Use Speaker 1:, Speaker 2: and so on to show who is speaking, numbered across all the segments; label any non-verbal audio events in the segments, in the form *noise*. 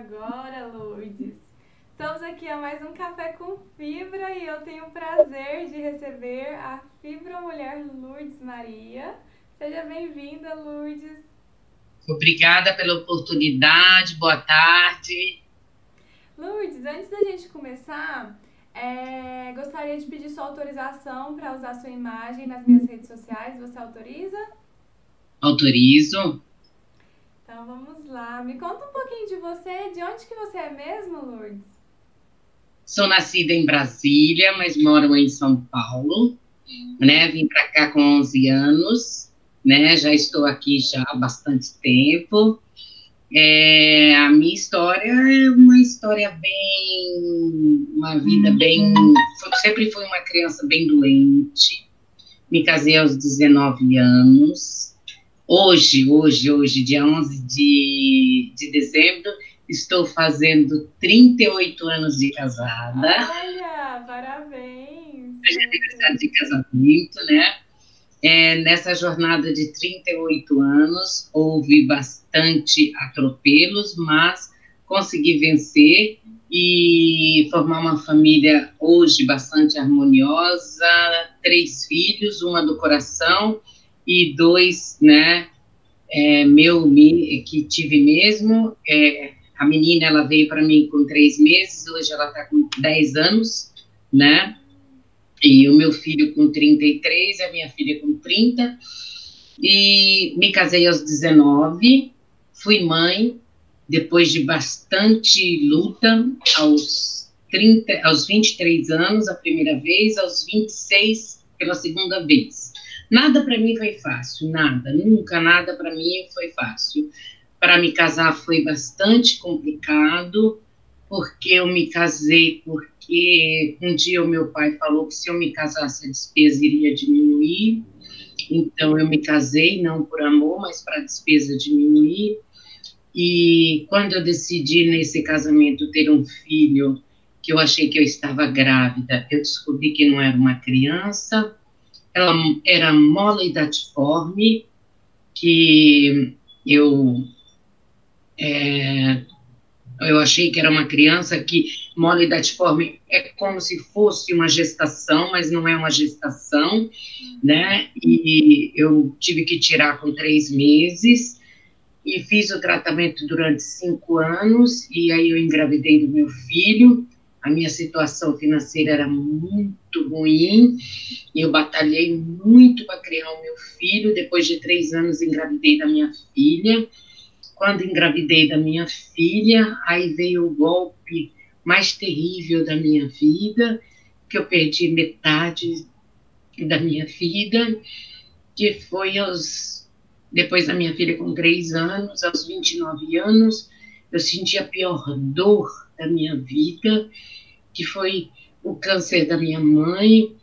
Speaker 1: agora, Lourdes. Estamos aqui a mais um Café com Fibra e eu tenho o prazer de receber a Fibra Mulher Lourdes Maria. Seja bem-vinda, Lourdes.
Speaker 2: Obrigada pela oportunidade, boa tarde.
Speaker 1: Lourdes, antes da gente começar, é, gostaria de pedir sua autorização para usar sua imagem nas minhas redes sociais. Você autoriza?
Speaker 2: Autorizo.
Speaker 1: Então vamos lá. Me conta um pouquinho de você. De onde que você é mesmo, Lourdes?
Speaker 2: Sou nascida em Brasília, mas moro em São Paulo. Uhum. Né? Vim para cá com 11 anos. Né? Já estou aqui já há bastante tempo. É, a minha história é uma história bem. Uma vida bem. Sempre fui uma criança bem doente. Me casei aos 19 anos Hoje, hoje, hoje, dia 11 de, de dezembro, estou fazendo 38 anos de casada.
Speaker 1: Olha, parabéns!
Speaker 2: Hoje é aniversário de casamento, né? É, nessa jornada de 38 anos, houve bastante atropelos, mas consegui vencer e formar uma família hoje bastante harmoniosa, três filhos, uma do coração e dois, né, é, meu, que tive mesmo, é, a menina, ela veio para mim com três meses, hoje ela está com 10 anos, né, e o meu filho com 33, a minha filha com 30, e me casei aos 19, fui mãe, depois de bastante luta, aos 30, aos 23 anos a primeira vez, aos 26 pela segunda vez. Nada para mim foi fácil, nada, nunca nada para mim foi fácil. Para me casar foi bastante complicado, porque eu me casei porque um dia o meu pai falou que se eu me casasse a despesa iria diminuir. Então eu me casei não por amor, mas para a despesa diminuir. E quando eu decidi nesse casamento ter um filho, que eu achei que eu estava grávida, eu descobri que não era uma criança ela era mole datiforme, que eu é, eu achei que era uma criança que mole datiforme é como se fosse uma gestação, mas não é uma gestação, né? E eu tive que tirar com três meses e fiz o tratamento durante cinco anos e aí eu engravidei do meu filho a minha situação financeira era muito ruim e eu batalhei muito para criar o meu filho. Depois de três anos, engravidei da minha filha. Quando engravidei da minha filha, aí veio o golpe mais terrível da minha vida, que eu perdi metade da minha vida, que foi aos depois da minha filha com três anos, aos 29 anos, eu senti a pior dor da minha vida, que foi o câncer da minha mãe,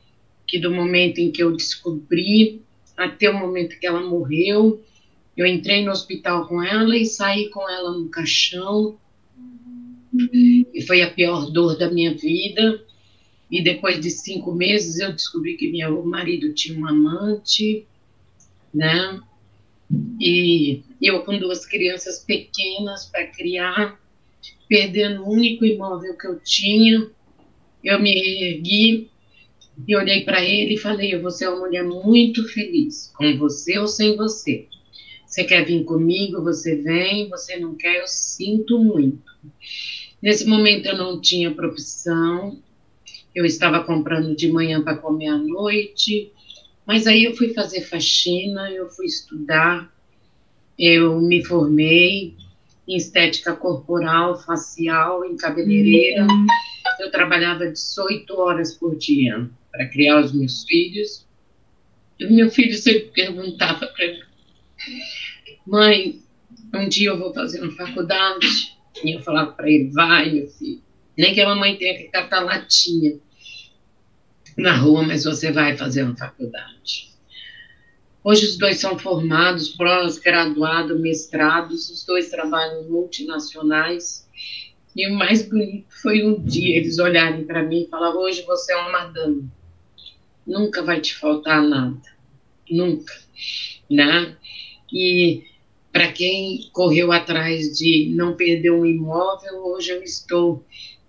Speaker 2: que do momento em que eu descobri até o momento que ela morreu, eu entrei no hospital com ela e saí com ela no caixão. E foi a pior dor da minha vida. E depois de cinco meses eu descobri que meu marido tinha um amante, né? E eu com duas crianças pequenas para criar, perdendo o único imóvel que eu tinha, eu me ergui e olhei para ele e falei: Você é uma mulher muito feliz, com você ou sem você. Você quer vir comigo? Você vem. Você não quer? Eu sinto muito. Nesse momento eu não tinha profissão, eu estava comprando de manhã para comer à noite, mas aí eu fui fazer faxina, eu fui estudar, eu me formei em estética corporal, facial, em cabeleireira. Uhum. Eu trabalhava 18 horas por dia para criar os meus filhos. E meu filho sempre perguntava para mim, mãe, um dia eu vou fazer uma faculdade. E eu falava para ele, vai, meu filho. Nem que a mamãe tenha que catar latinha na rua, mas você vai fazer uma faculdade. Hoje os dois são formados, pós-graduados, mestrados, os dois trabalham multinacionais. E o mais bonito foi um dia eles olharem para mim e falar: hoje você é uma madame, nunca vai te faltar nada, nunca, né? E para quem correu atrás de não perder um imóvel, hoje eu estou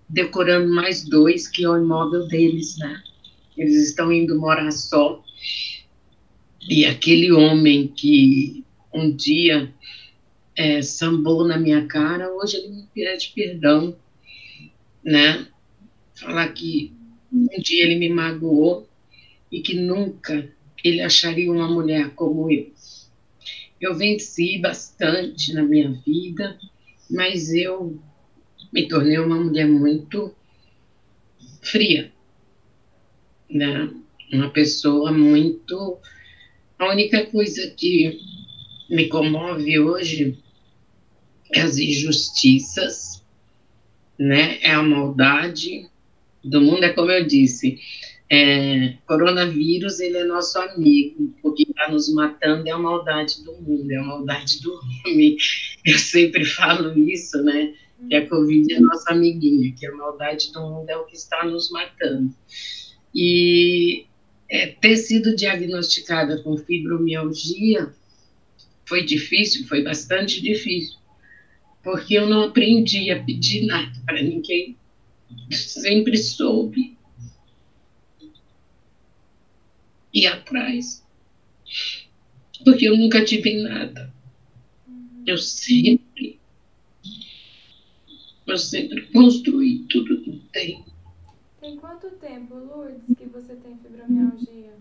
Speaker 2: decorando mais dois que é o imóvel deles, né? Eles estão indo morar só e aquele homem que um dia é, sambou na minha cara, hoje ele me pede perdão, né? Falar que um dia ele me magoou e que nunca ele acharia uma mulher como eu. Eu venci bastante na minha vida, mas eu me tornei uma mulher muito fria, né? Uma pessoa muito a única coisa que me comove hoje é as injustiças, né? É a maldade do mundo, é como eu disse, é, coronavírus ele é nosso amigo, o que está nos matando é a maldade do mundo, é a maldade do homem. Eu sempre falo isso, né? Que a Covid é nossa amiguinha, que a maldade do mundo é o que está nos matando. E é, ter sido diagnosticada com fibromialgia foi difícil, foi bastante difícil, porque eu não aprendi a pedir nada para ninguém. Sempre soube ir atrás, porque eu nunca tive nada. Eu sempre, eu sempre construí tudo que tenho.
Speaker 1: Tem quanto tempo, Lourdes, que você tem fibromialgia?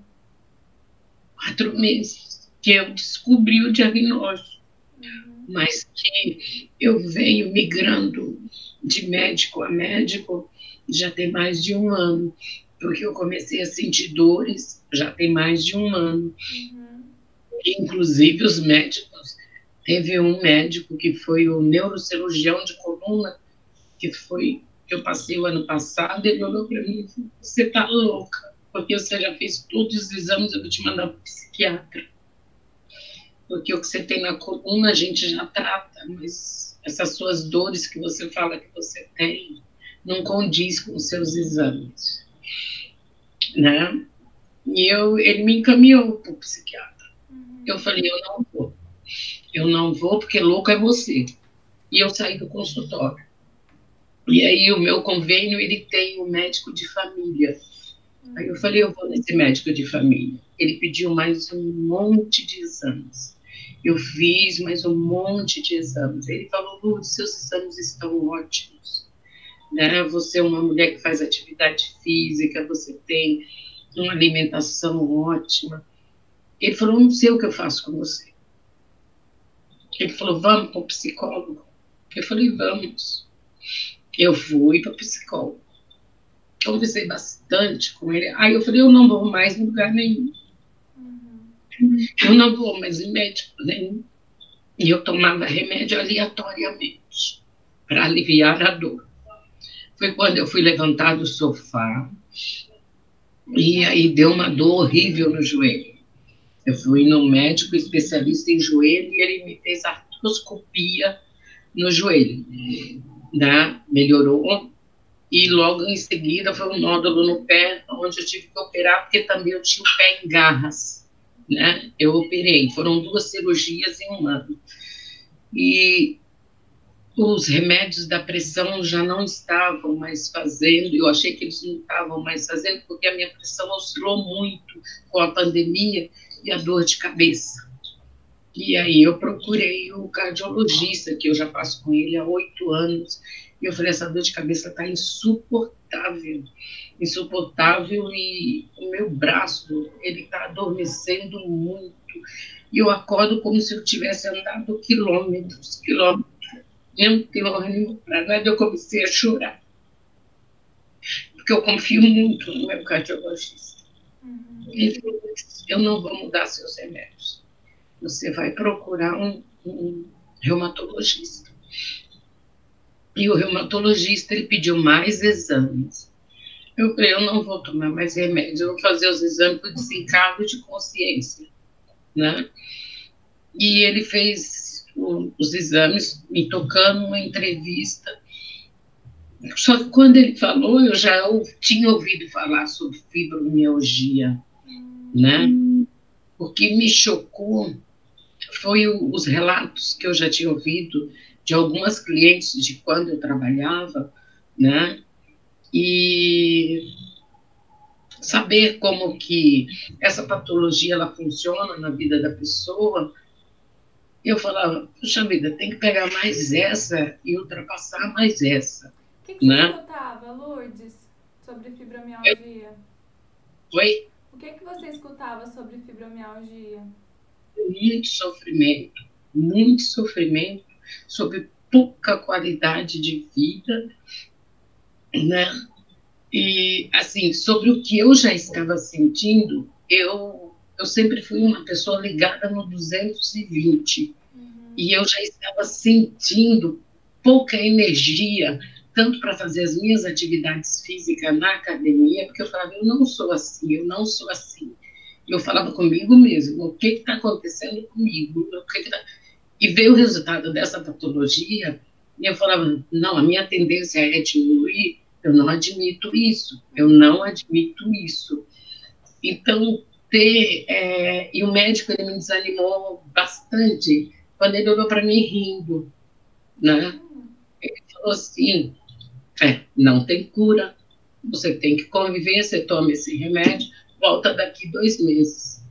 Speaker 2: Quatro meses que eu descobri o diagnóstico, uhum. mas que eu venho migrando de médico a médico já tem mais de um ano, porque eu comecei a sentir dores já tem mais de um ano. Uhum. Inclusive os médicos, teve um médico que foi o neurocirurgião de coluna, que foi eu passei o ano passado, ele olhou para mim e falou: Você está louca, porque você já fez todos os exames, eu vou te mandar para o psiquiatra. Porque o que você tem na coluna a gente já trata, mas essas suas dores que você fala que você tem não condiz com os seus exames. Né? E eu, ele me encaminhou para o psiquiatra. Uhum. Eu falei: Eu não vou. Eu não vou porque louco é você. E eu saí do consultório. E aí o meu convênio, ele tem um médico de família. Aí eu falei, eu vou nesse médico de família. Ele pediu mais um monte de exames. Eu fiz mais um monte de exames. Ele falou, Lourdes, seus exames estão ótimos. Né? Você é uma mulher que faz atividade física, você tem uma alimentação ótima. Ele falou, não sei o que eu faço com você. Ele falou, vamos para o psicólogo. Eu falei, vamos eu fui para psicólogo. Conversei bastante com ele. Aí eu falei, eu não vou mais em lugar nenhum. Uhum. Eu não vou mais em médico nenhum. E eu tomava remédio aleatoriamente para aliviar a dor. Foi quando eu fui levantar do sofá e aí deu uma dor horrível no joelho. Eu fui no médico especialista em joelho e ele me fez artroscopia no joelho né, melhorou. E logo em seguida foi um nódulo no pé, onde eu tive que operar, porque também eu tinha o pé em garras. Né? Eu operei, foram duas cirurgias em um ano. E os remédios da pressão já não estavam mais fazendo, eu achei que eles não estavam mais fazendo, porque a minha pressão oscilou muito com a pandemia e a dor de cabeça. E aí eu procurei o cardiologista, que eu já passo com ele há oito anos, e eu falei, essa dor de cabeça está insuportável. insuportável, e o meu braço, ele está adormecendo muito. E eu acordo como se eu tivesse andado quilômetros, quilômetros, um quilômetro para nada, eu comecei a chorar. Porque eu confio muito no meu cardiologista. Uhum. Ele falou, eu não vou mudar seus remédios. Você vai procurar um, um reumatologista. E o reumatologista ele pediu mais exames. Eu falei, eu não vou tomar mais remédio, eu vou fazer os exames por desencargo de consciência, né? E ele fez o, os exames, me tocando uma entrevista. Só que quando ele falou, eu já tinha ouvido falar sobre fibromialgia, né? O que me chocou foi o, os relatos que eu já tinha ouvido de algumas clientes de quando eu trabalhava, né? E saber como que essa patologia ela funciona na vida da pessoa, eu falava, puxa vida, tem que pegar mais essa e ultrapassar mais essa.
Speaker 1: O que, que né? você escutava, Lourdes, sobre fibromialgia?
Speaker 2: Oi?
Speaker 1: O que, que você escutava sobre fibromialgia?
Speaker 2: Muito sofrimento, muito sofrimento sobre pouca qualidade de vida, né? E, assim, sobre o que eu já estava sentindo, eu, eu sempre fui uma pessoa ligada no 220. Uhum. E eu já estava sentindo pouca energia, tanto para fazer as minhas atividades físicas na academia, porque eu falava, eu não sou assim, eu não sou assim. Eu falava comigo mesmo, o que está acontecendo comigo? Que, que tá e ver o resultado dessa patologia, e eu falava, não, a minha tendência é diminuir, eu não admito isso, eu não admito isso. Então, ter, é, e o médico, ele me desanimou bastante, quando ele olhou para mim rindo, né? Ele falou assim, é, não tem cura, você tem que conviver, você toma esse remédio, volta daqui dois meses.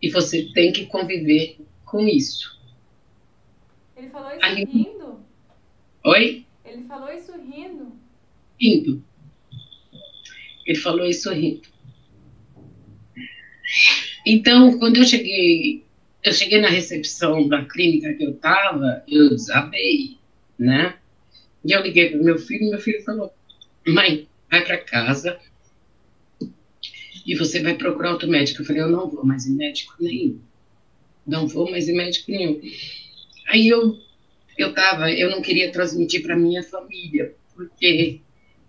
Speaker 2: E você tem que conviver com isso.
Speaker 1: Ele falou isso Aí, rindo?
Speaker 2: Oi?
Speaker 1: Ele falou isso rindo?
Speaker 2: Rindo. Ele falou isso rindo. Então, quando eu cheguei, eu cheguei na recepção da clínica que eu estava, eu desabei, né? E eu liguei para meu filho, e meu filho falou: Mãe, vai para casa e você vai procurar outro médico. Eu falei: Eu não vou mais em médico nenhum. Não vou mais em médico nenhum. Aí eu eu tava, eu não queria transmitir para minha família, porque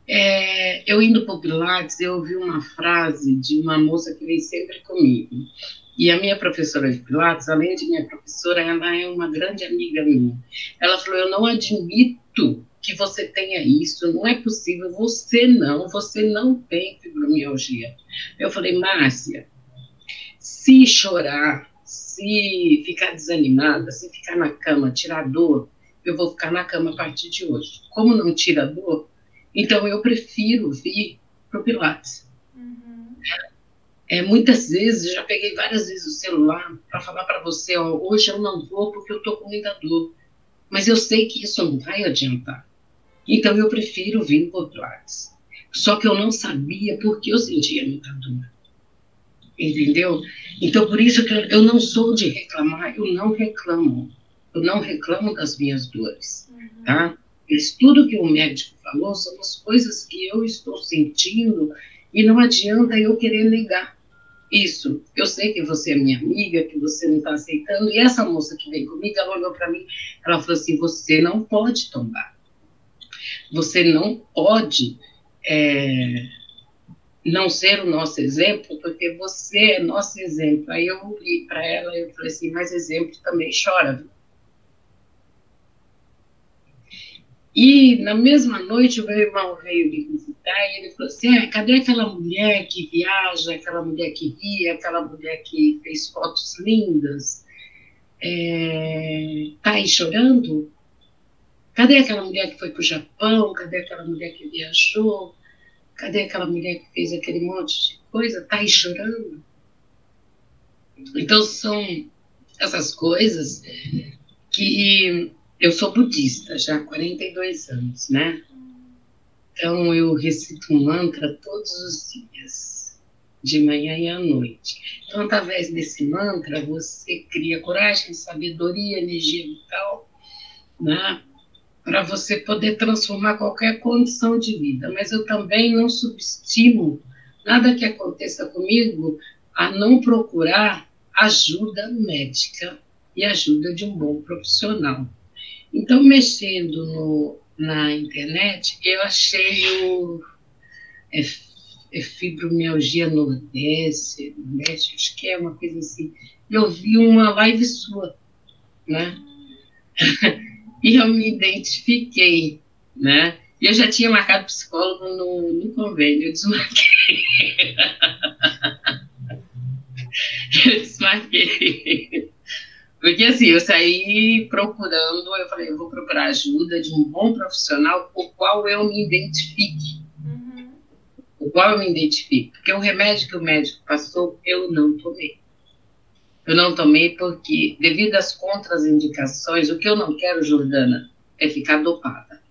Speaker 2: é, eu indo para o Pilates, eu ouvi uma frase de uma moça que vem sempre comigo. E a minha professora de Pilates, além de minha professora, ela é uma grande amiga minha. Ela falou: Eu não admito que você tenha isso, não é possível, você não, você não tem fibromialgia. Eu falei: Márcia, se chorar, se ficar desanimada, se ficar na cama, tirar dor, eu vou ficar na cama a partir de hoje. Como não tira dor, então eu prefiro vir para o Pilates. Uhum. É, muitas vezes, já peguei várias vezes o celular para falar para você, ó, hoje eu não vou porque eu estou com muita dor. Mas eu sei que isso não vai adiantar. Então eu prefiro vir o Pilates. Só que eu não sabia porque eu sentia muita dor entendeu? Então, por isso que eu não sou de reclamar, eu não reclamo. Eu não reclamo das minhas dores, uhum. tá? Isso tudo que o médico falou são as coisas que eu estou sentindo e não adianta eu querer negar isso. Eu sei que você é minha amiga, que você não está aceitando. E essa moça que vem comigo, ela olhou para mim, ela falou assim: você não pode tombar. Você não pode é, não ser o nosso exemplo, porque você é nosso exemplo. Aí eu li para ela e falei assim, mas exemplo também chora. E na mesma noite o meu irmão veio me visitar e ele falou assim, ah, cadê aquela mulher que viaja, aquela mulher que ri, aquela mulher que fez fotos lindas? É, tá aí chorando? Cadê aquela mulher que foi para o Japão? Cadê aquela mulher que viajou? Cadê aquela mulher que fez aquele monte de coisa? Tá aí chorando? Então, são essas coisas que eu sou budista já há 42 anos, né? Então eu recito um mantra todos os dias, de manhã e à noite. Então, através desse mantra, você cria coragem, sabedoria, energia vital, né? Para você poder transformar qualquer condição de vida. Mas eu também não subestimo nada que aconteça comigo a não procurar ajuda médica e ajuda de um bom profissional. Então, mexendo no, na internet, eu achei o é, é fibromialgia nordeste, nordeste, acho que é uma coisa assim. Eu vi uma live sua, né? *laughs* e eu me identifiquei, né? E eu já tinha marcado psicólogo no, no convênio, eu desmarquei. *laughs* eu desmarquei. Porque assim, eu saí procurando, eu falei, eu vou procurar ajuda de um bom profissional por qual eu me identifique. Uhum. O qual eu me identifique. Porque o remédio que o médico passou, eu não tomei. Eu não tomei porque, devido às contraindicações, o que eu não quero, Jordana, é ficar dopada.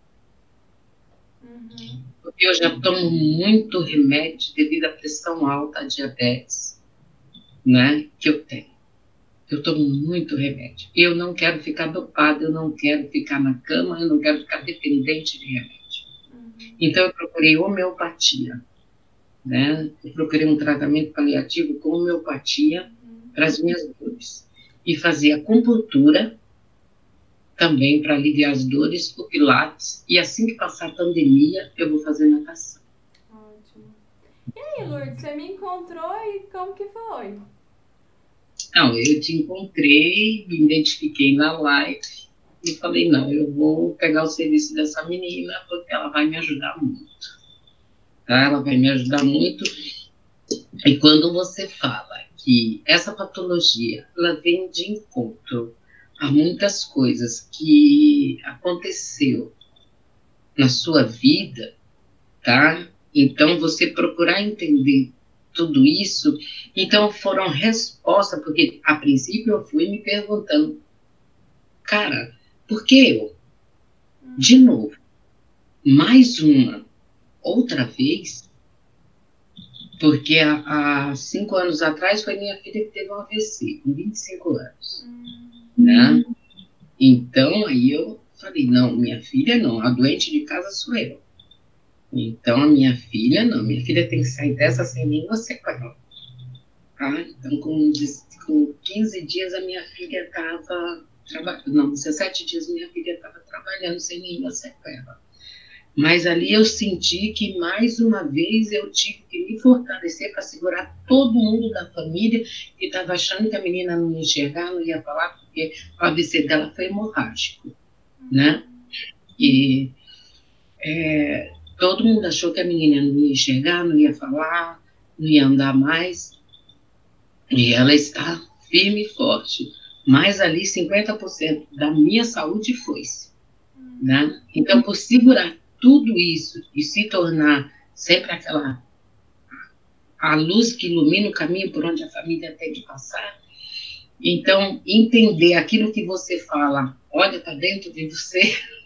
Speaker 2: Uhum. Porque eu já tomo muito remédio devido à pressão alta, à diabetes, né, que eu tenho. Eu tomo muito remédio. Eu não quero ficar dopada, eu não quero ficar na cama, eu não quero ficar dependente de remédio. Uhum. Então eu procurei homeopatia, né? Eu procurei um tratamento paliativo com homeopatia para as minhas dores. E fazia acupuntura também para aliviar as dores, o pilates, e assim que passar a pandemia, eu vou fazer natação.
Speaker 1: Ótimo. E aí, Lourdes, você me encontrou e como que foi?
Speaker 2: Não, eu te encontrei, me identifiquei na live e falei, não, eu vou pegar o serviço dessa menina porque ela vai me ajudar muito. Tá? Ela vai me ajudar muito. E quando você fala que essa patologia ela vem de encontro a muitas coisas que aconteceu na sua vida, tá? Então você procurar entender tudo isso, então foram respostas, porque a princípio eu fui me perguntando, cara, por que eu? De novo, mais uma, outra vez, porque há, há, cinco anos atrás foi minha filha que teve um AVC, com 25 anos. Uhum. Né? Então, aí eu falei, não, minha filha não, a doente de casa sou eu. Então, a minha filha não, minha filha tem que sair dessa sem nenhuma sequela. Tá? Então, com, com 15 dias, a minha filha estava trabalhando, não, 17 dias, minha filha estava trabalhando sem nenhuma sequela. Mas ali eu senti que mais uma vez eu tive que me fortalecer para segurar todo mundo da família que estava achando que a menina não ia enxergar, não ia falar, porque o AVC dela foi hemorrágico, né? E é, todo mundo achou que a menina não ia enxergar, não ia falar, não ia andar mais. E ela está firme e forte. Mas ali 50% da minha saúde foi-se. Né? Então, por segurar tudo isso e se tornar sempre aquela a luz que ilumina o caminho por onde a família tem de passar. Então, entender aquilo que você fala, olha, está dentro de você. *laughs*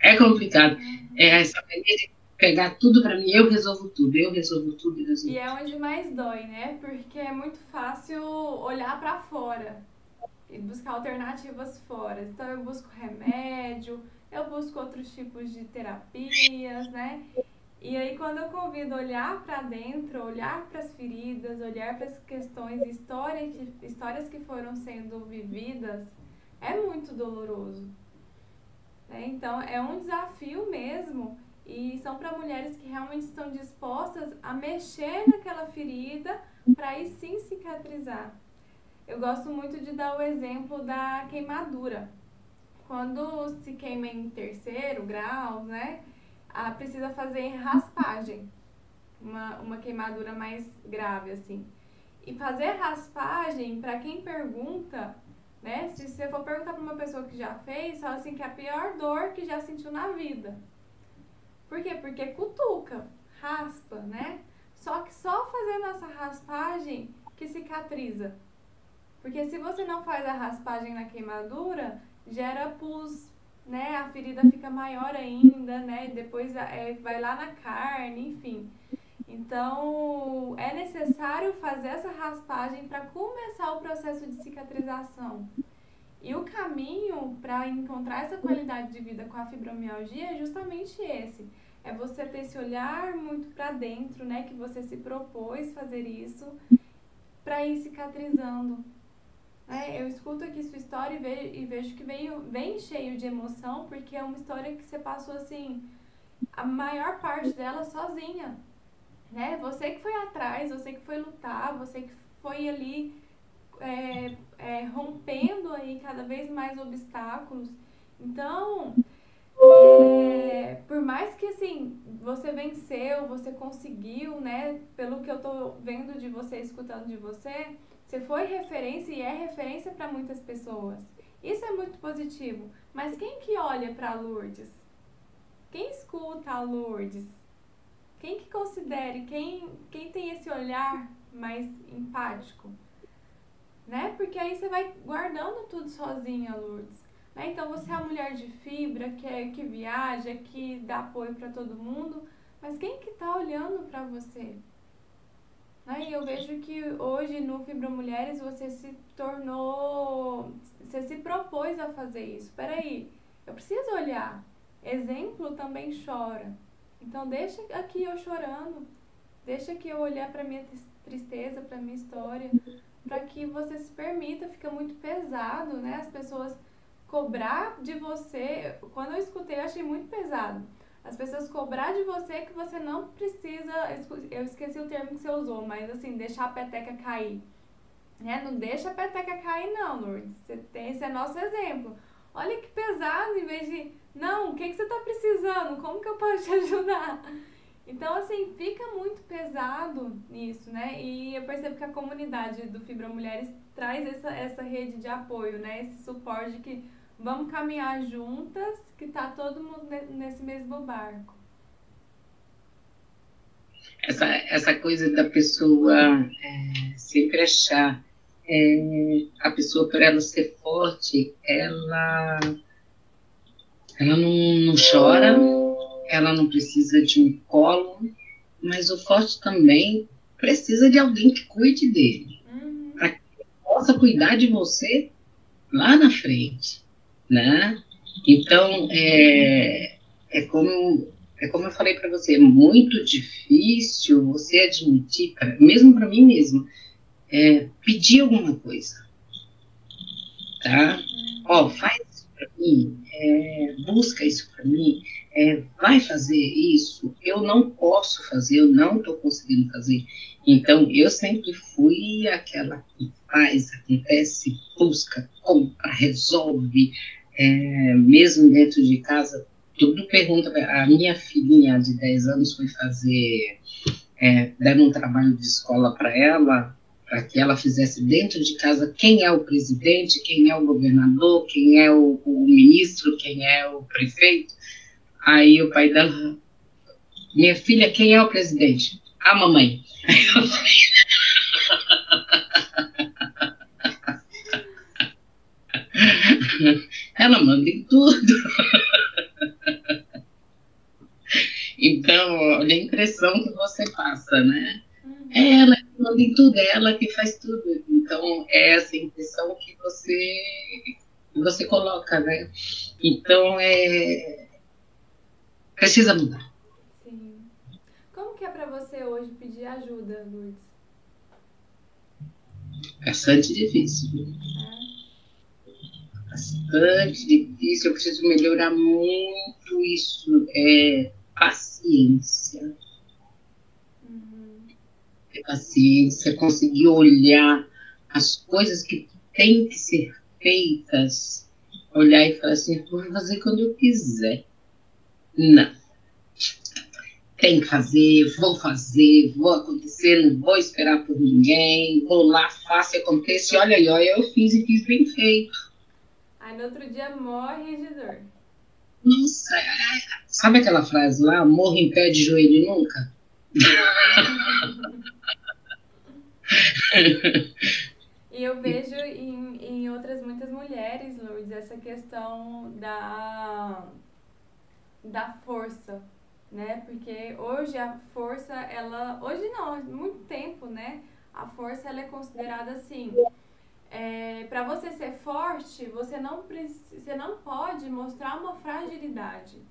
Speaker 2: É complicado. É essa maneira de pegar tudo para mim, eu resolvo tudo, eu resolvo tudo, eu resolvo
Speaker 1: E é onde mais dói, né? Porque é muito fácil olhar para fora e buscar alternativas fora. Então eu busco remédio, eu busco outros tipos de terapias, né? E aí quando eu convido olhar para dentro, olhar para as feridas, olhar para as questões, histórias que, histórias que foram sendo vividas, é muito doloroso. Né? Então é um desafio mesmo e são para mulheres que realmente estão dispostas a mexer naquela ferida para aí sim cicatrizar. Eu gosto muito de dar o exemplo da queimadura. Quando se queima em terceiro grau, né, a, precisa fazer raspagem, uma, uma queimadura mais grave, assim. E fazer raspagem, para quem pergunta, né, se você for perguntar para uma pessoa que já fez, fala assim que é a pior dor que já sentiu na vida. Por quê? Porque cutuca, raspa, né? Só que só fazendo essa raspagem que cicatriza. Porque se você não faz a raspagem na queimadura, gera pus, né, a ferida fica maior ainda, né? Depois é, vai lá na carne, enfim. Então, é necessário fazer essa raspagem para começar o processo de cicatrização. E o caminho para encontrar essa qualidade de vida com a fibromialgia é justamente esse. É você ter esse olhar muito para dentro, né? Que você se propôs fazer isso para ir cicatrizando. É, eu escuto aqui sua história e vejo, que veio, vem cheio de emoção, porque é uma história que você passou assim, a maior parte dela sozinha né? Você que foi atrás, você que foi lutar, você que foi ali é, é, rompendo aí cada vez mais obstáculos. Então, é, por mais que assim você venceu, você conseguiu, né? Pelo que eu tô vendo de você, escutando de você, você foi referência e é referência para muitas pessoas. Isso é muito positivo. Mas quem que olha para Lourdes? Quem escuta a Lourdes? quem que considere, quem, quem tem esse olhar mais empático, né? Porque aí você vai guardando tudo sozinha, Lourdes. Né? Então você é a mulher de fibra, que, é, que viaja, que dá apoio para todo mundo, mas quem que tá olhando para você? E eu vejo que hoje no Fibra Mulheres você se tornou, você se propôs a fazer isso. Peraí, eu preciso olhar. Exemplo também chora. Então deixa aqui eu chorando, deixa que eu olhar para minha tristeza, para minha história, para que você se permita, fica muito pesado, né? As pessoas cobrar de você, quando eu escutei, eu achei muito pesado. As pessoas cobrar de você que você não precisa, eu esqueci o termo que você usou, mas assim, deixar a peteca cair. Né? Não deixa a peteca cair não, Lourdes. Você tem, esse é nosso exemplo. Olha que pesado, em vez de, não, o que, que você está precisando? Como que eu posso te *laughs* ajudar? Então, assim, fica muito pesado nisso, né? E eu percebo que a comunidade do Fibra Mulheres traz essa, essa rede de apoio, né? Esse suporte que vamos caminhar juntas, que tá todo mundo nesse mesmo barco.
Speaker 2: Essa, essa coisa da pessoa é, sempre achar é, a pessoa, para ela ser forte, ela, ela não, não chora, ela não precisa de um colo, mas o forte também precisa de alguém que cuide dele, uhum. para que possa cuidar de você lá na frente, né? Então, é, é como é como eu falei para você, é muito difícil você admitir, pra, mesmo para mim mesmo, é, pedir alguma coisa. Tá? Ó, faz isso para mim, é, busca isso para mim, é, vai fazer isso. Eu não posso fazer, eu não estou conseguindo fazer. Então, eu sempre fui aquela que faz, acontece, busca, compra, resolve, é, mesmo dentro de casa, tudo pergunta. A minha filhinha de 10 anos foi fazer, é, dando um trabalho de escola para ela, para que ela fizesse dentro de casa quem é o presidente, quem é o governador, quem é o, o ministro, quem é o prefeito. Aí o pai dela, minha filha, quem é o presidente? A mamãe. *laughs* Ela manda em tudo. *laughs* Então, olha a impressão que você passa, né? É ela que manda em tudo, é ela que faz tudo. Então, é essa impressão que você, você coloca, né? Então, é. Precisa mudar.
Speaker 1: Sim. Como que é para você hoje pedir ajuda, Lourdes?
Speaker 2: Bastante difícil. É. Bastante difícil. Eu preciso melhorar muito isso. É paciência ter paciência, conseguir olhar as coisas que têm que ser feitas, olhar e falar assim, vou fazer quando eu quiser. Não. Tem que fazer, vou fazer, vou acontecer, não vou esperar por ninguém, vou lá, faço e acontece, olha aí, olha, eu fiz e fiz bem feito.
Speaker 1: Aí no outro dia morre de dor.
Speaker 2: Nossa, sabe aquela frase lá, morre em pé de joelho nunca?
Speaker 1: E eu vejo em, em outras muitas mulheres, Lourdes, essa questão da, da força, né? Porque hoje a força, ela. Hoje não, há muito tempo, né? A força ela é considerada assim. É, para você ser forte, você não, você não pode mostrar uma fragilidade.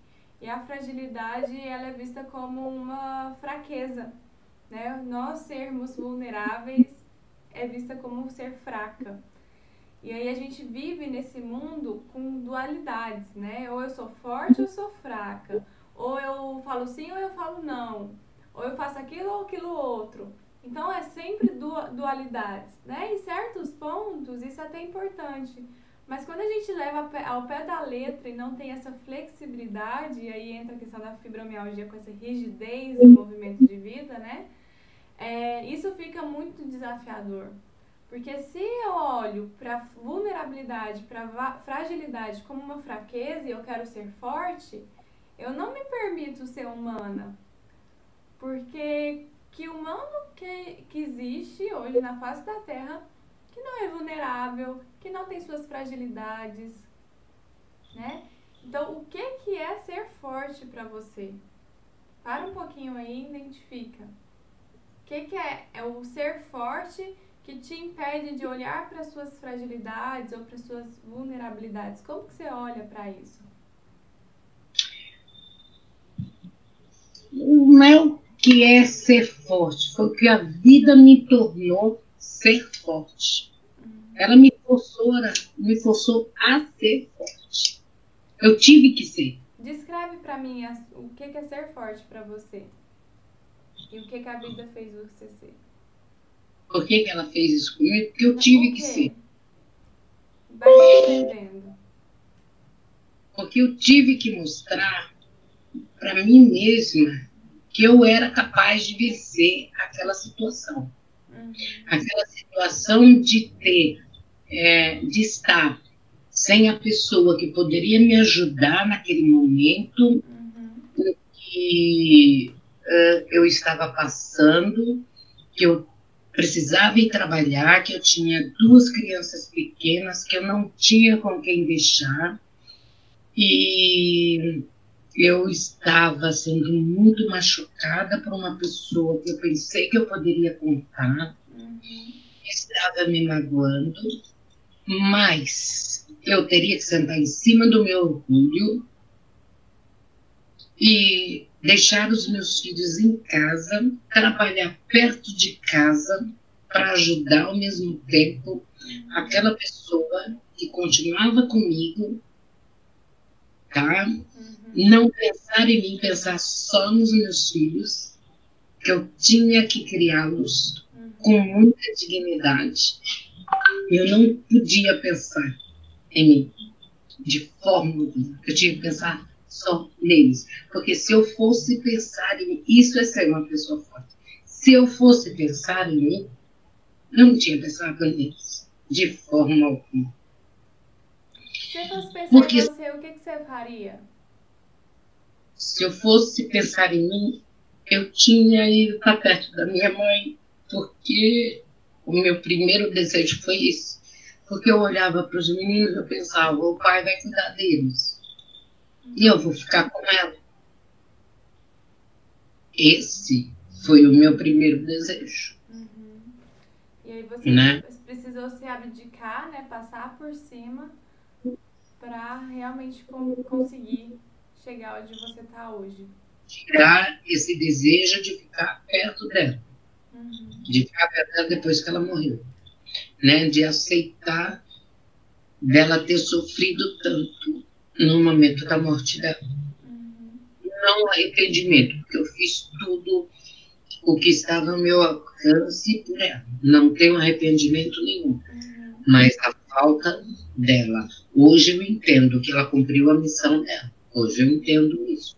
Speaker 1: E a fragilidade ela é vista como uma fraqueza. Né? Nós sermos vulneráveis é vista como ser fraca. E aí a gente vive nesse mundo com dualidades, né? Ou eu sou forte ou sou fraca. Ou eu falo sim ou eu falo não. Ou eu faço aquilo ou aquilo outro. Então é sempre dualidades, né? Em certos pontos isso é até importante. Mas quando a gente leva ao pé da letra e não tem essa flexibilidade, e aí entra a questão da fibromialgia com essa rigidez no movimento de vida, né? É, isso fica muito desafiador. Porque se eu olho para vulnerabilidade, para fragilidade como uma fraqueza e eu quero ser forte, eu não me permito ser humana. Porque que humano que, que existe hoje na face da Terra que não é vulnerável, que não tem suas fragilidades, né? Então, o que que é ser forte para você? Para um pouquinho aí e identifica. O que que é? É o ser forte que te impede de olhar para suas fragilidades ou para suas vulnerabilidades. Como que você olha para isso?
Speaker 2: O meu que é ser forte foi o que a vida me tornou ser forte. Ela me forçou, me forçou a ser forte. Eu tive que ser.
Speaker 1: Descreve para mim o que é ser forte para você. E o que, que a vida fez você ser.
Speaker 2: Por que, que ela fez isso comigo? Porque eu tive que ser.
Speaker 1: Vai escrevendo.
Speaker 2: Porque eu tive que mostrar para mim mesma que eu era capaz de vencer aquela situação. Uhum. Aquela situação de ter, é, de estar sem a pessoa que poderia me ajudar naquele momento uhum. que uh, eu estava passando, que eu precisava ir trabalhar, que eu tinha duas crianças pequenas, que eu não tinha com quem deixar. E eu estava sendo muito machucada por uma pessoa que eu pensei que eu poderia contar, uhum. estava me magoando, mas eu teria que sentar em cima do meu orgulho e deixar os meus filhos em casa, trabalhar perto de casa para ajudar ao mesmo tempo aquela pessoa que continuava comigo, tá? Não pensar em mim, pensar só nos meus filhos, que eu tinha que criá-los com muita dignidade. Eu não podia pensar em mim de forma alguma. Eu tinha que pensar só neles. Porque se eu fosse pensar em mim, isso é ser uma pessoa forte. Se eu fosse pensar em mim, eu não tinha pensado neles, de forma alguma.
Speaker 1: Se eu fosse pensar Porque... em você, o que, que você faria?
Speaker 2: Se eu fosse pensar em mim, eu tinha ido para perto da minha mãe, porque o meu primeiro desejo foi isso. Porque eu olhava para os meninos e eu pensava, o pai vai cuidar deles. E eu vou ficar com ela. Esse foi o meu primeiro desejo.
Speaker 1: Uhum. E aí você né? precisou se abdicar, né? Passar por cima para realmente conseguir chegar onde você está hoje?
Speaker 2: Tirar esse desejo de ficar perto dela. Uhum. De ficar perto dela depois que ela morreu. Né? De aceitar dela ter sofrido tanto no momento da morte dela. Uhum. Não arrependimento, porque eu fiz tudo o que estava no meu alcance por ela. Não tenho arrependimento nenhum. Uhum. Mas a falta dela. Hoje eu entendo que ela cumpriu a missão dela. Hoje eu entendo isso,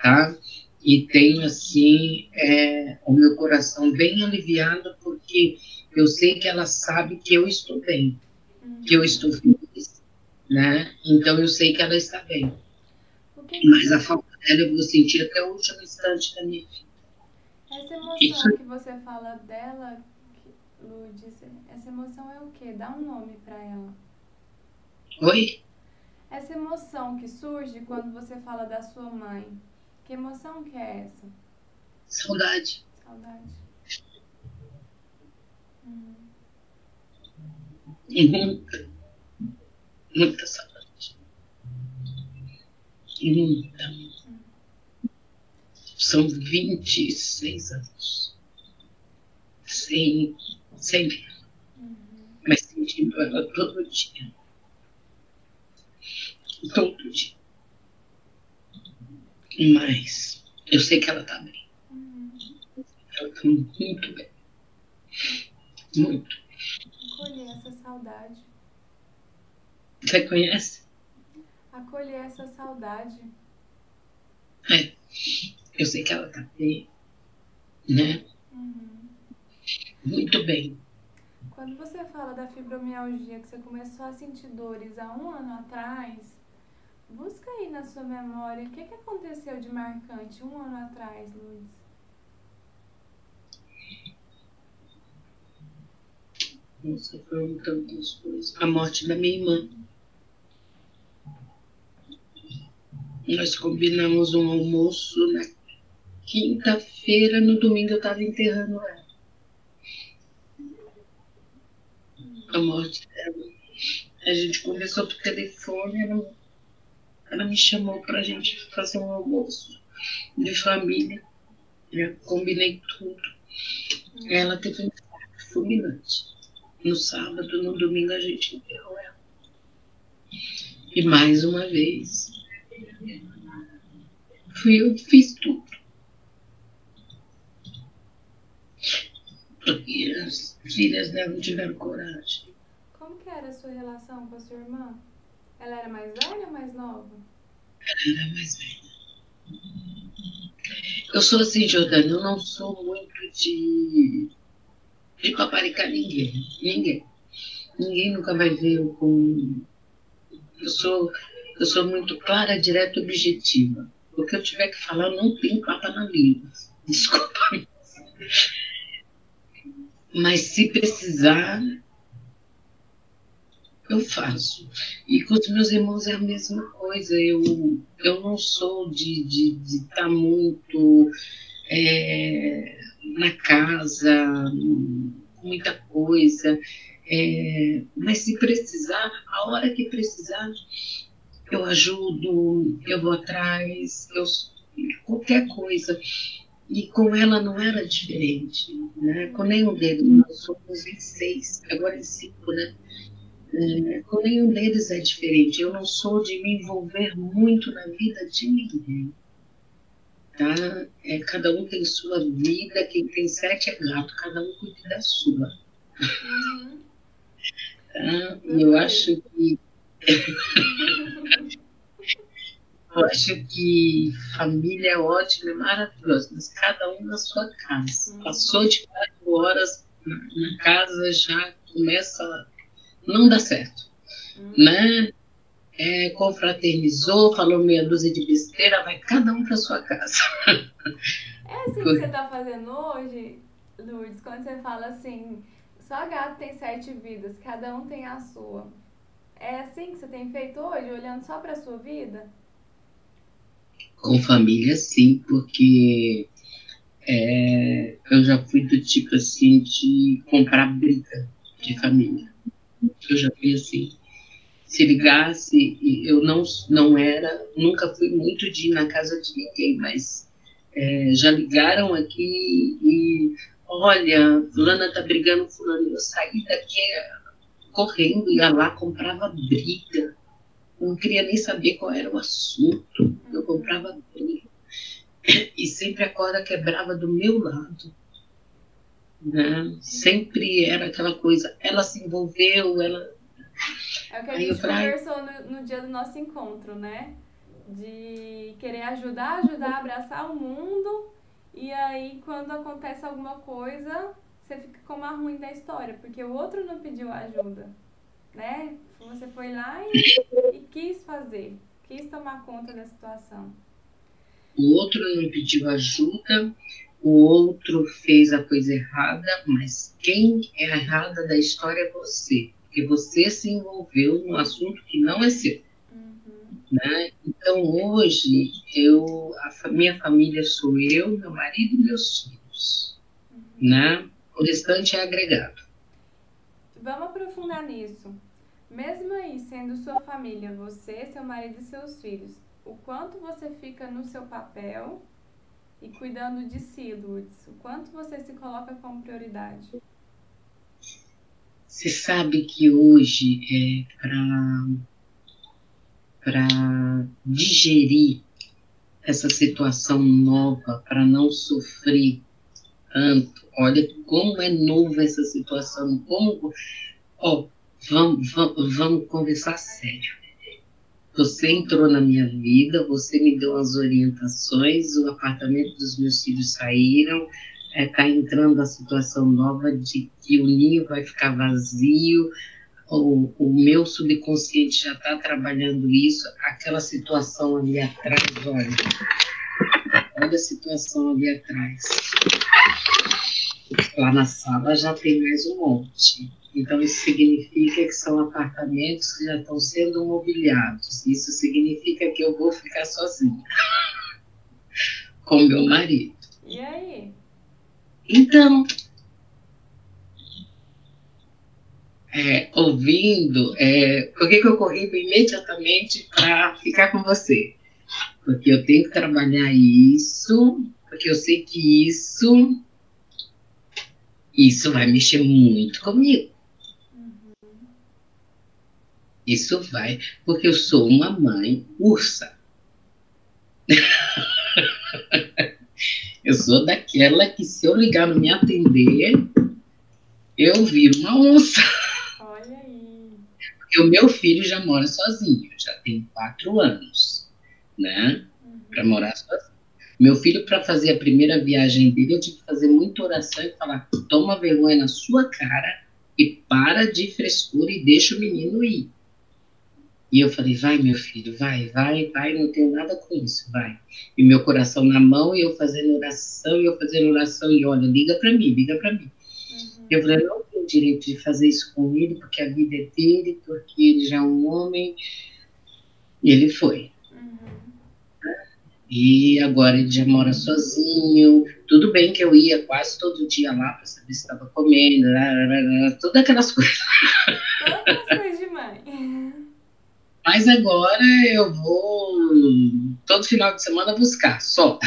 Speaker 2: tá? E tenho, assim, é, o meu coração bem aliviado, porque eu sei que ela sabe que eu estou bem, que eu estou feliz, né? Então eu sei que ela está bem. Mas a falta dela eu vou sentir até o último instante da minha vida.
Speaker 1: Essa emoção isso... que você fala dela, Lourdes, essa emoção é o quê? Dá um nome para ela.
Speaker 2: Oi?
Speaker 1: Essa emoção que surge quando você fala da sua mãe. Que emoção que é essa?
Speaker 2: Saudade.
Speaker 1: Saudade. Hum.
Speaker 2: muita, muita saudade. muita. Hum. São 26 anos. Sem, sem ver. Uhum. Mas sentindo ela todo dia. Todo dia. Mas eu sei que ela tá bem. Ela tá muito bem. Muito.
Speaker 1: Acolher essa saudade.
Speaker 2: Você conhece?
Speaker 1: Acolher essa saudade.
Speaker 2: É. Eu sei que ela tá bem. Né? Uhum. Muito bem.
Speaker 1: Quando você fala da fibromialgia, que você começou a sentir dores há um ano atrás, busca aí na sua memória o que, que aconteceu de marcante um ano atrás, Luiz.
Speaker 2: Nossa, foram tantas coisas. A morte da minha irmã. Nós combinamos um almoço na quinta-feira, no domingo eu estava enterrando ela. A morte dela. A gente conversou por telefone, ela, ela me chamou para a gente fazer um almoço de família. Eu combinei tudo. Ela teve um infarto fulminante no sábado, no domingo a gente enterrou ela. E mais uma vez, fui eu que fiz tudo. Porque as filhas dela não tiveram coragem.
Speaker 1: Como que era a sua relação com a sua irmã? Ela era mais velha ou mais nova?
Speaker 2: Ela era mais velha. Eu sou assim, Jordana, eu não sou muito de de paparicar ninguém. Ninguém. Ninguém nunca vai ver eu com. Eu sou, eu sou muito clara, direta objetiva. O que eu tiver que falar, não tenho papa na língua. Desculpa. Mas se precisar, eu faço. E com os meus irmãos é a mesma coisa. Eu, eu não sou de estar de, tá muito. É, na casa, muita coisa. É, mas se precisar, a hora que precisar, eu ajudo, eu vou atrás, eu, qualquer coisa. E com ela não era diferente, né? Com nenhum deles, nós somos em seis, agora em cinco, né? É, com nenhum deles é diferente. Eu não sou de me envolver muito na vida de ninguém tá? É, cada um tem sua vida, quem tem sete é gato, cada um cuida da sua. Uhum. Tá? E eu acho que. *laughs* eu acho que família é ótima, é maravilhosa, mas cada um na sua casa. Uhum. Passou de quatro horas na casa, já começa. Não dá certo. Uhum. Né? é, confraternizou, falou meia dúzia de besteira, vai cada um para sua casa. *laughs*
Speaker 1: É assim que você está fazendo hoje, Lourdes, quando você fala assim, só gato tem sete vidas, cada um tem a sua. É assim que você tem feito hoje, olhando só para a sua vida?
Speaker 2: Com família, sim, porque é, eu já fui do tipo assim de comprar briga de família. Eu já fui assim. Se ligasse, eu não, não era, nunca fui muito de ir na casa de ninguém, mas é, já ligaram aqui e olha, fulana tá brigando fulano, eu saí daqui correndo, ia lá, comprava briga, não queria nem saber qual era o assunto, eu comprava briga, e sempre a corda quebrava do meu lado, né? sempre era aquela coisa, ela se envolveu, ela
Speaker 1: é o que a gente conversou no, no dia do nosso encontro, né? De querer ajudar, ajudar, abraçar o mundo. E aí, quando acontece alguma coisa, você fica como a ruim da história, porque o outro não pediu ajuda, né? Você foi lá e, e quis fazer, quis tomar conta da situação.
Speaker 2: O outro não pediu ajuda, o outro fez a coisa errada, mas quem é errada da história é você, porque você se envolveu num assunto que não é seu. Uhum. Né? Então hoje eu, a minha família sou eu, meu marido e meus filhos, uhum. né? O restante é agregado.
Speaker 1: Vamos aprofundar nisso. Mesmo aí sendo sua família, você, seu marido e seus filhos, o quanto você fica no seu papel e cuidando de si, Lourdes? O quanto você se coloca como prioridade?
Speaker 2: Você sabe que hoje é para digerir essa situação nova, para não sofrer tanto. Olha como é nova essa situação, como ó, vamos, vamos, vamos conversar sério. Você entrou na minha vida, você me deu as orientações, o apartamento dos meus filhos saíram, está é, tá entrando a situação nova de que o ninho vai ficar vazio, o, o meu subconsciente já está trabalhando isso, aquela situação ali atrás, olha, olha a situação ali atrás. Lá na sala já tem mais um monte. Então, isso significa que são apartamentos que já estão sendo mobiliados. Isso significa que eu vou ficar sozinha *laughs* com meu marido.
Speaker 1: E aí?
Speaker 2: Então, é, ouvindo, é, por que, que eu corri imediatamente para ficar com você? Porque eu tenho que trabalhar isso, porque eu sei que isso, isso vai mexer muito comigo. Isso vai, porque eu sou uma mãe ursa. *laughs* eu sou daquela que se eu ligar não me atender, eu viro uma onça.
Speaker 1: Olha aí.
Speaker 2: Porque o meu filho já mora sozinho, já tem quatro anos, né? Uhum. Para morar sozinho. Meu filho, para fazer a primeira viagem dele, eu tive que fazer muita oração e falar: toma vergonha na sua cara e para de frescura e deixa o menino ir. E eu falei, vai, meu filho, vai, vai, vai, não tenho nada com isso, vai. E meu coração na mão, e eu fazendo oração, e eu fazendo oração, e olha, liga para mim, liga para mim. Uhum. Eu falei, não tenho direito de fazer isso com ele, porque a vida é dele, porque ele já é um homem. E ele foi. Uhum. E agora ele já mora sozinho. Tudo bem que eu ia quase todo dia lá para saber se estava comendo, todas aquelas coisas.
Speaker 1: Todas as coisas mãe.
Speaker 2: Mas agora eu vou todo final de semana buscar, só.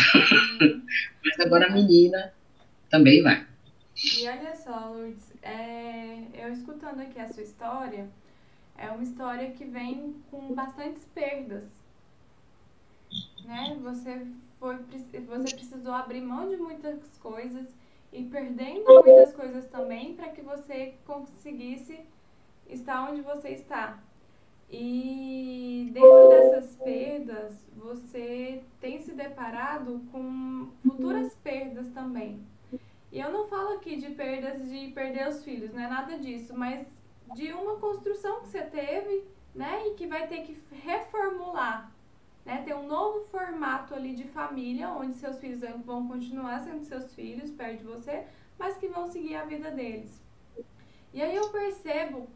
Speaker 2: *laughs* Mas agora a menina também vai.
Speaker 1: E olha só, Lourdes, é, eu escutando aqui a sua história, é uma história que vem com bastantes perdas. Né? Você, foi, você precisou abrir mão de muitas coisas e perdendo muitas coisas também para que você conseguisse estar onde você está. E dentro dessas perdas, você tem se deparado com futuras perdas também. E eu não falo aqui de perdas de perder os filhos, não é nada disso, mas de uma construção que você teve, né, e que vai ter que reformular, né, ter um novo formato ali de família, onde seus filhos vão continuar sendo seus filhos perto de você, mas que vão seguir a vida deles. E aí eu percebo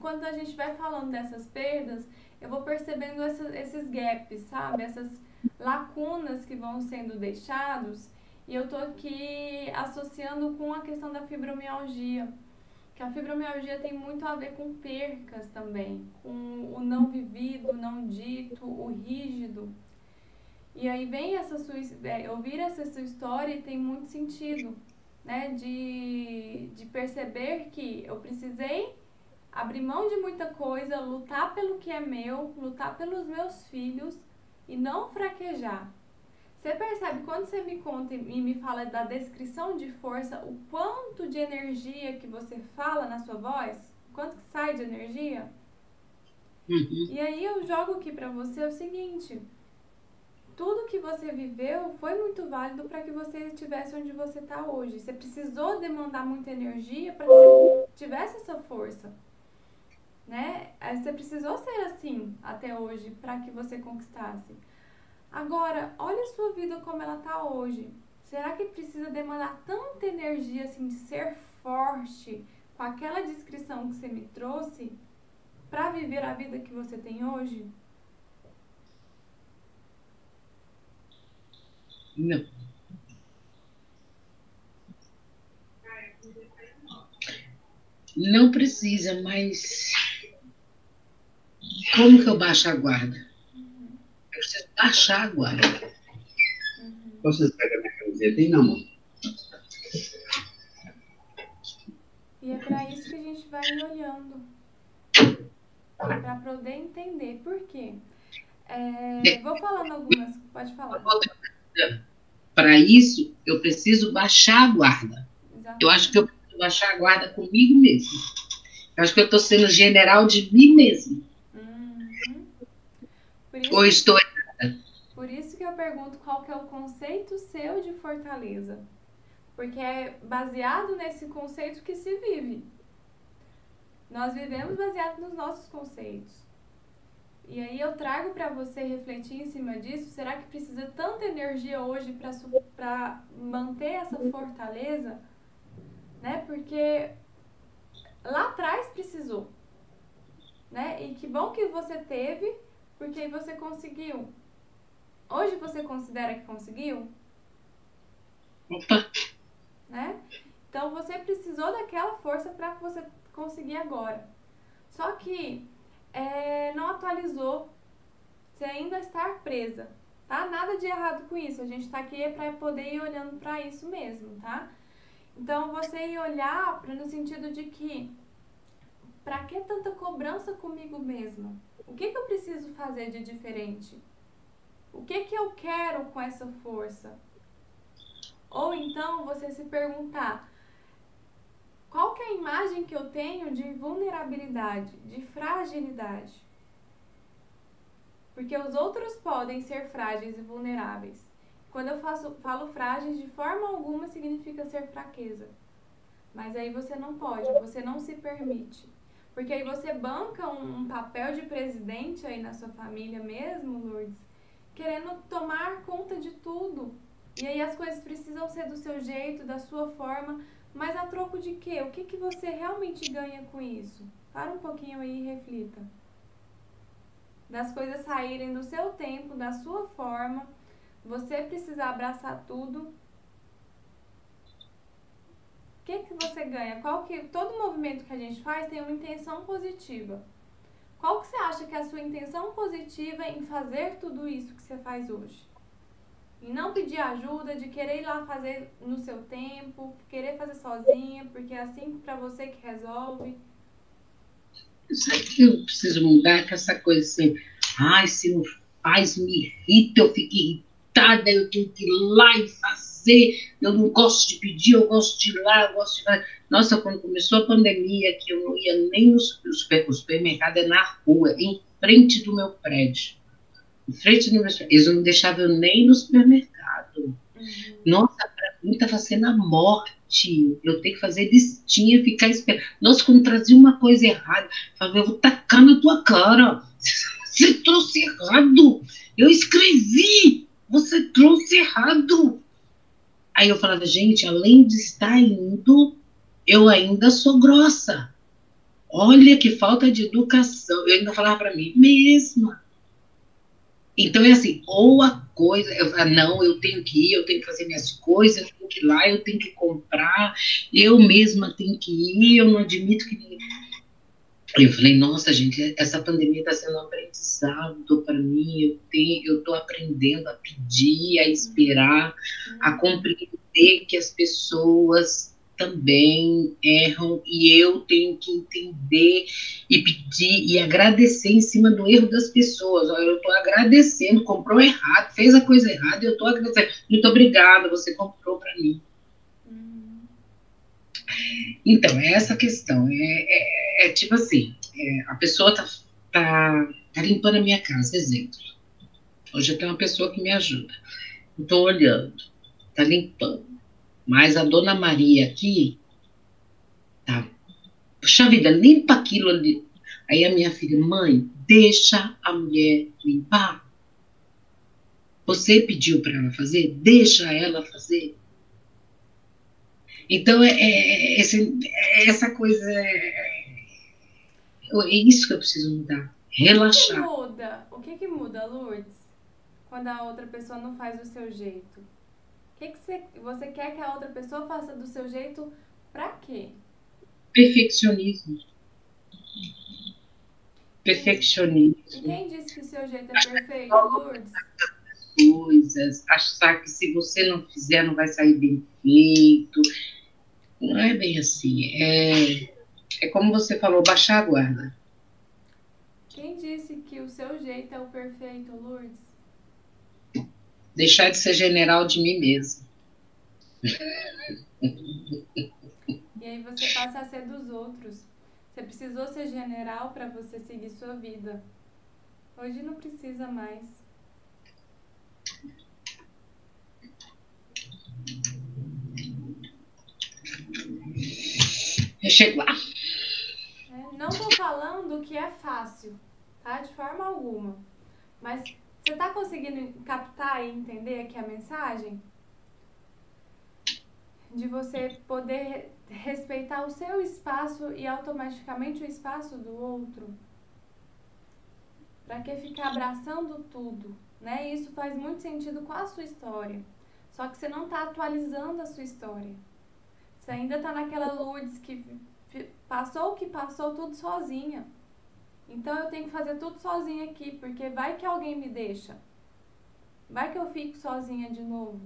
Speaker 1: quando a gente vai falando dessas perdas, eu vou percebendo essa, esses gaps, sabe? Essas lacunas que vão sendo deixados. E eu tô aqui associando com a questão da fibromialgia. Que a fibromialgia tem muito a ver com percas também, com o não vivido, o não dito, o rígido. E aí vem essa sua, é, ouvir essa sua história e tem muito sentido, né? De, de perceber que eu precisei abrir mão de muita coisa, lutar pelo que é meu, lutar pelos meus filhos e não fraquejar. Você percebe quando você me conta e me fala da descrição de força, o quanto de energia que você fala na sua voz? Quanto que sai de energia? Uhum. E aí eu jogo aqui para você o seguinte: tudo que você viveu foi muito válido para que você estivesse onde você está hoje. Você precisou demandar muita energia para que você tivesse essa força né? Você precisou ser assim até hoje para que você conquistasse. Agora, olha a sua vida como ela tá hoje. será que precisa demandar tanta energia assim de ser forte com aquela descrição que você me trouxe para viver a vida que você tem hoje?
Speaker 2: Não. Não precisa, mas como que eu baixo a guarda? Eu preciso baixar a guarda.
Speaker 3: Uhum. Você pega minha camiseta e não,
Speaker 1: E é para isso que a gente vai olhando. Para poder entender. Por quê? É, vou falando algumas, pode falar.
Speaker 2: Para isso, eu preciso baixar a guarda. Exatamente. Eu acho que eu preciso baixar a guarda comigo mesmo. Eu acho que eu estou sendo general de mim mesmo.
Speaker 1: Isso,
Speaker 2: Ou estou
Speaker 1: Por isso que eu pergunto qual que é o conceito seu de fortaleza. Porque é baseado nesse conceito que se vive. Nós vivemos baseado nos nossos conceitos. E aí eu trago para você refletir em cima disso. Será que precisa tanta energia hoje para manter essa fortaleza? Né? Porque lá atrás precisou. Né? E que bom que você teve, porque aí você conseguiu. Hoje você considera que conseguiu?
Speaker 2: Opa.
Speaker 1: Né? Então você precisou daquela força para você conseguir agora. Só que é, não atualizou, você ainda está presa, tá? Nada de errado com isso, a gente está aqui para poder ir olhando para isso mesmo, tá? Então, você ir olhar pra, no sentido de que, para que tanta cobrança comigo mesma? O que, que eu preciso fazer de diferente? O que, que eu quero com essa força? Ou então você se perguntar, qual que é a imagem que eu tenho de vulnerabilidade, de fragilidade? Porque os outros podem ser frágeis e vulneráveis. Quando eu faço, falo frágeis, de forma alguma significa ser fraqueza. Mas aí você não pode, você não se permite. Porque aí você banca um, um papel de presidente aí na sua família mesmo, Lourdes, querendo tomar conta de tudo. E aí as coisas precisam ser do seu jeito, da sua forma, mas a troco de quê? O que, que você realmente ganha com isso? Para um pouquinho aí e reflita. Das coisas saírem do seu tempo, da sua forma, você precisar abraçar tudo. Que, que você ganha? Qual que, todo movimento que a gente faz tem uma intenção positiva. Qual que você acha que é a sua intenção positiva em fazer tudo isso que você faz hoje? E não pedir ajuda, de querer ir lá fazer no seu tempo, querer fazer sozinha, porque é assim para você que resolve.
Speaker 2: Sabe que eu preciso mudar com essa coisa assim, ai, se não faz, me irrita, eu fico irritada, eu tenho que ir lá e fazer, eu não gosto de pedir, eu gosto de ir lá, eu gosto de fazer. Nossa, quando começou a pandemia, que eu não ia nem no supermercado, é na rua, em frente do meu prédio em frente do meu Eles não deixavam eu nem no supermercado. Uhum. Nossa, para mim estava sendo a morte. Eu tenho que fazer listinha, ficar esperando. Nossa, quando trazia uma coisa errada, falava, eu vou tacar na tua cara. *laughs* Você trouxe errado. Eu escrevi. Você trouxe errado. Aí eu falava, gente, além de estar indo, eu ainda sou grossa. Olha que falta de educação. Eu ainda falava para mim mesma. Então é assim, ou a coisa, eu não, eu tenho que ir, eu tenho que fazer minhas coisas, eu tenho que ir lá, eu tenho que comprar, eu mesma tenho que ir, eu não admito que ninguém. Eu falei, nossa, gente, essa pandemia está sendo um aprendizado para mim, eu tenho, eu estou aprendendo a pedir, a esperar, a compreender que as pessoas também erram e eu tenho que entender e pedir e agradecer em cima do erro das pessoas. Eu estou agradecendo, comprou errado, fez a coisa errada, eu estou agradecendo. Muito obrigada, você comprou para mim. Então, é essa questão. É, é, é tipo assim: é, a pessoa tá, tá, tá limpando a minha casa, exemplo. Hoje eu tenho uma pessoa que me ajuda. Estou olhando, tá limpando mas a dona Maria aqui, tá? Puxa vida, limpa aquilo ali. Aí a minha filha, mãe, deixa a mulher limpar. Você pediu para ela fazer? Deixa ela fazer. Então, é, é, esse, é essa coisa. É, é isso que eu preciso mudar. Relaxar.
Speaker 1: O que, que muda? O que, que muda, Lourdes? Quando a outra pessoa não faz do seu jeito? O que, que você, você quer que a outra pessoa faça do seu jeito pra quê?
Speaker 2: Perfeccionismo. Perfeccionismo.
Speaker 1: E quem disse que o seu jeito é perfeito, Lourdes?
Speaker 2: Coisas, achar que se você não fizer não vai sair bem feito. Não é bem assim. É, é como você falou, baixar a guarda.
Speaker 1: Quem disse que o seu jeito é o perfeito, Lourdes?
Speaker 2: Deixar de ser general de mim mesmo.
Speaker 1: E aí você passa a ser dos outros. Você precisou ser general para você seguir sua vida. Hoje não precisa mais.
Speaker 2: Eu chego lá.
Speaker 1: É, não tô falando que é fácil, tá? De forma alguma. Mas você tá conseguindo captar e entender aqui a mensagem? De você poder respeitar o seu espaço e automaticamente o espaço do outro. Para que ficar abraçando tudo, né? Isso faz muito sentido com a sua história. Só que você não está atualizando a sua história. Você ainda está naquela luz que passou o que passou tudo sozinha. Então eu tenho que fazer tudo sozinha aqui, porque vai que alguém me deixa. Vai que eu fico sozinha de novo.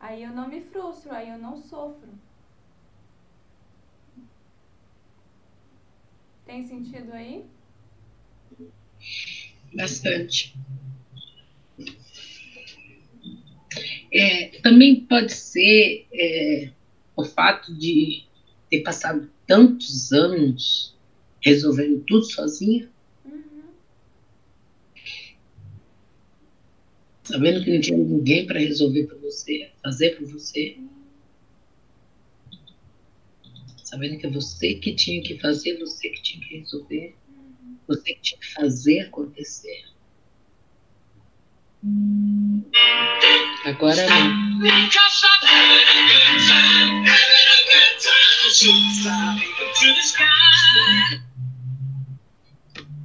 Speaker 1: Aí eu não me frustro, aí eu não sofro. Tem sentido aí?
Speaker 2: Bastante. É, também pode ser é, o fato de ter passado tantos anos resolvendo tudo sozinha. Uhum. Sabendo que não tinha ninguém para resolver por você, fazer por você. Sabendo que é você que tinha que fazer, você que tinha que resolver, uhum. você que tinha que fazer acontecer. Agora não.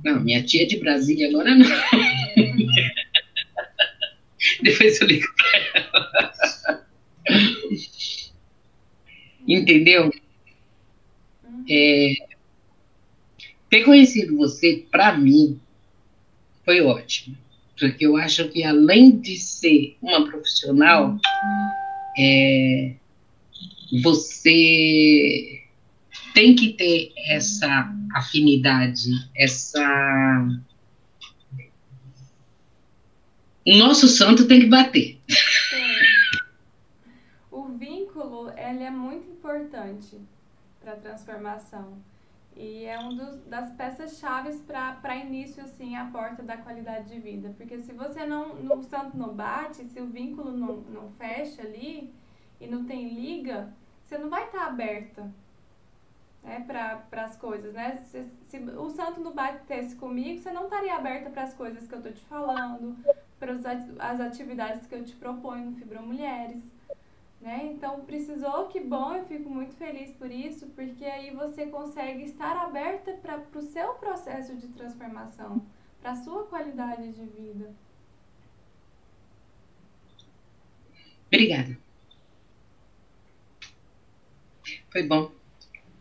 Speaker 2: Não, minha tia de Brasília agora não. *laughs* Depois eu ligo pra ela. Entendeu? É, ter conhecido você, para mim, foi ótimo. Porque eu acho que, além de ser uma profissional, é, você tem que ter essa afinidade, essa. O nosso santo tem que bater.
Speaker 1: Sim. O vínculo ele é muito importante para a transformação. E é uma das peças chaves para início, assim, a porta da qualidade de vida. Porque se você não, o santo não bate, se o vínculo não, não fecha ali e não tem liga, você não vai estar tá aberta né, para as coisas, né? Se, se, o santo não batesse comigo, você não estaria aberta para as coisas que eu estou te falando, para as atividades que eu te proponho no Fibromulheres. Né? Então, precisou, que bom, eu fico muito feliz por isso, porque aí você consegue estar aberta para o seu processo de transformação, para a sua qualidade de vida.
Speaker 2: Obrigada. Foi bom.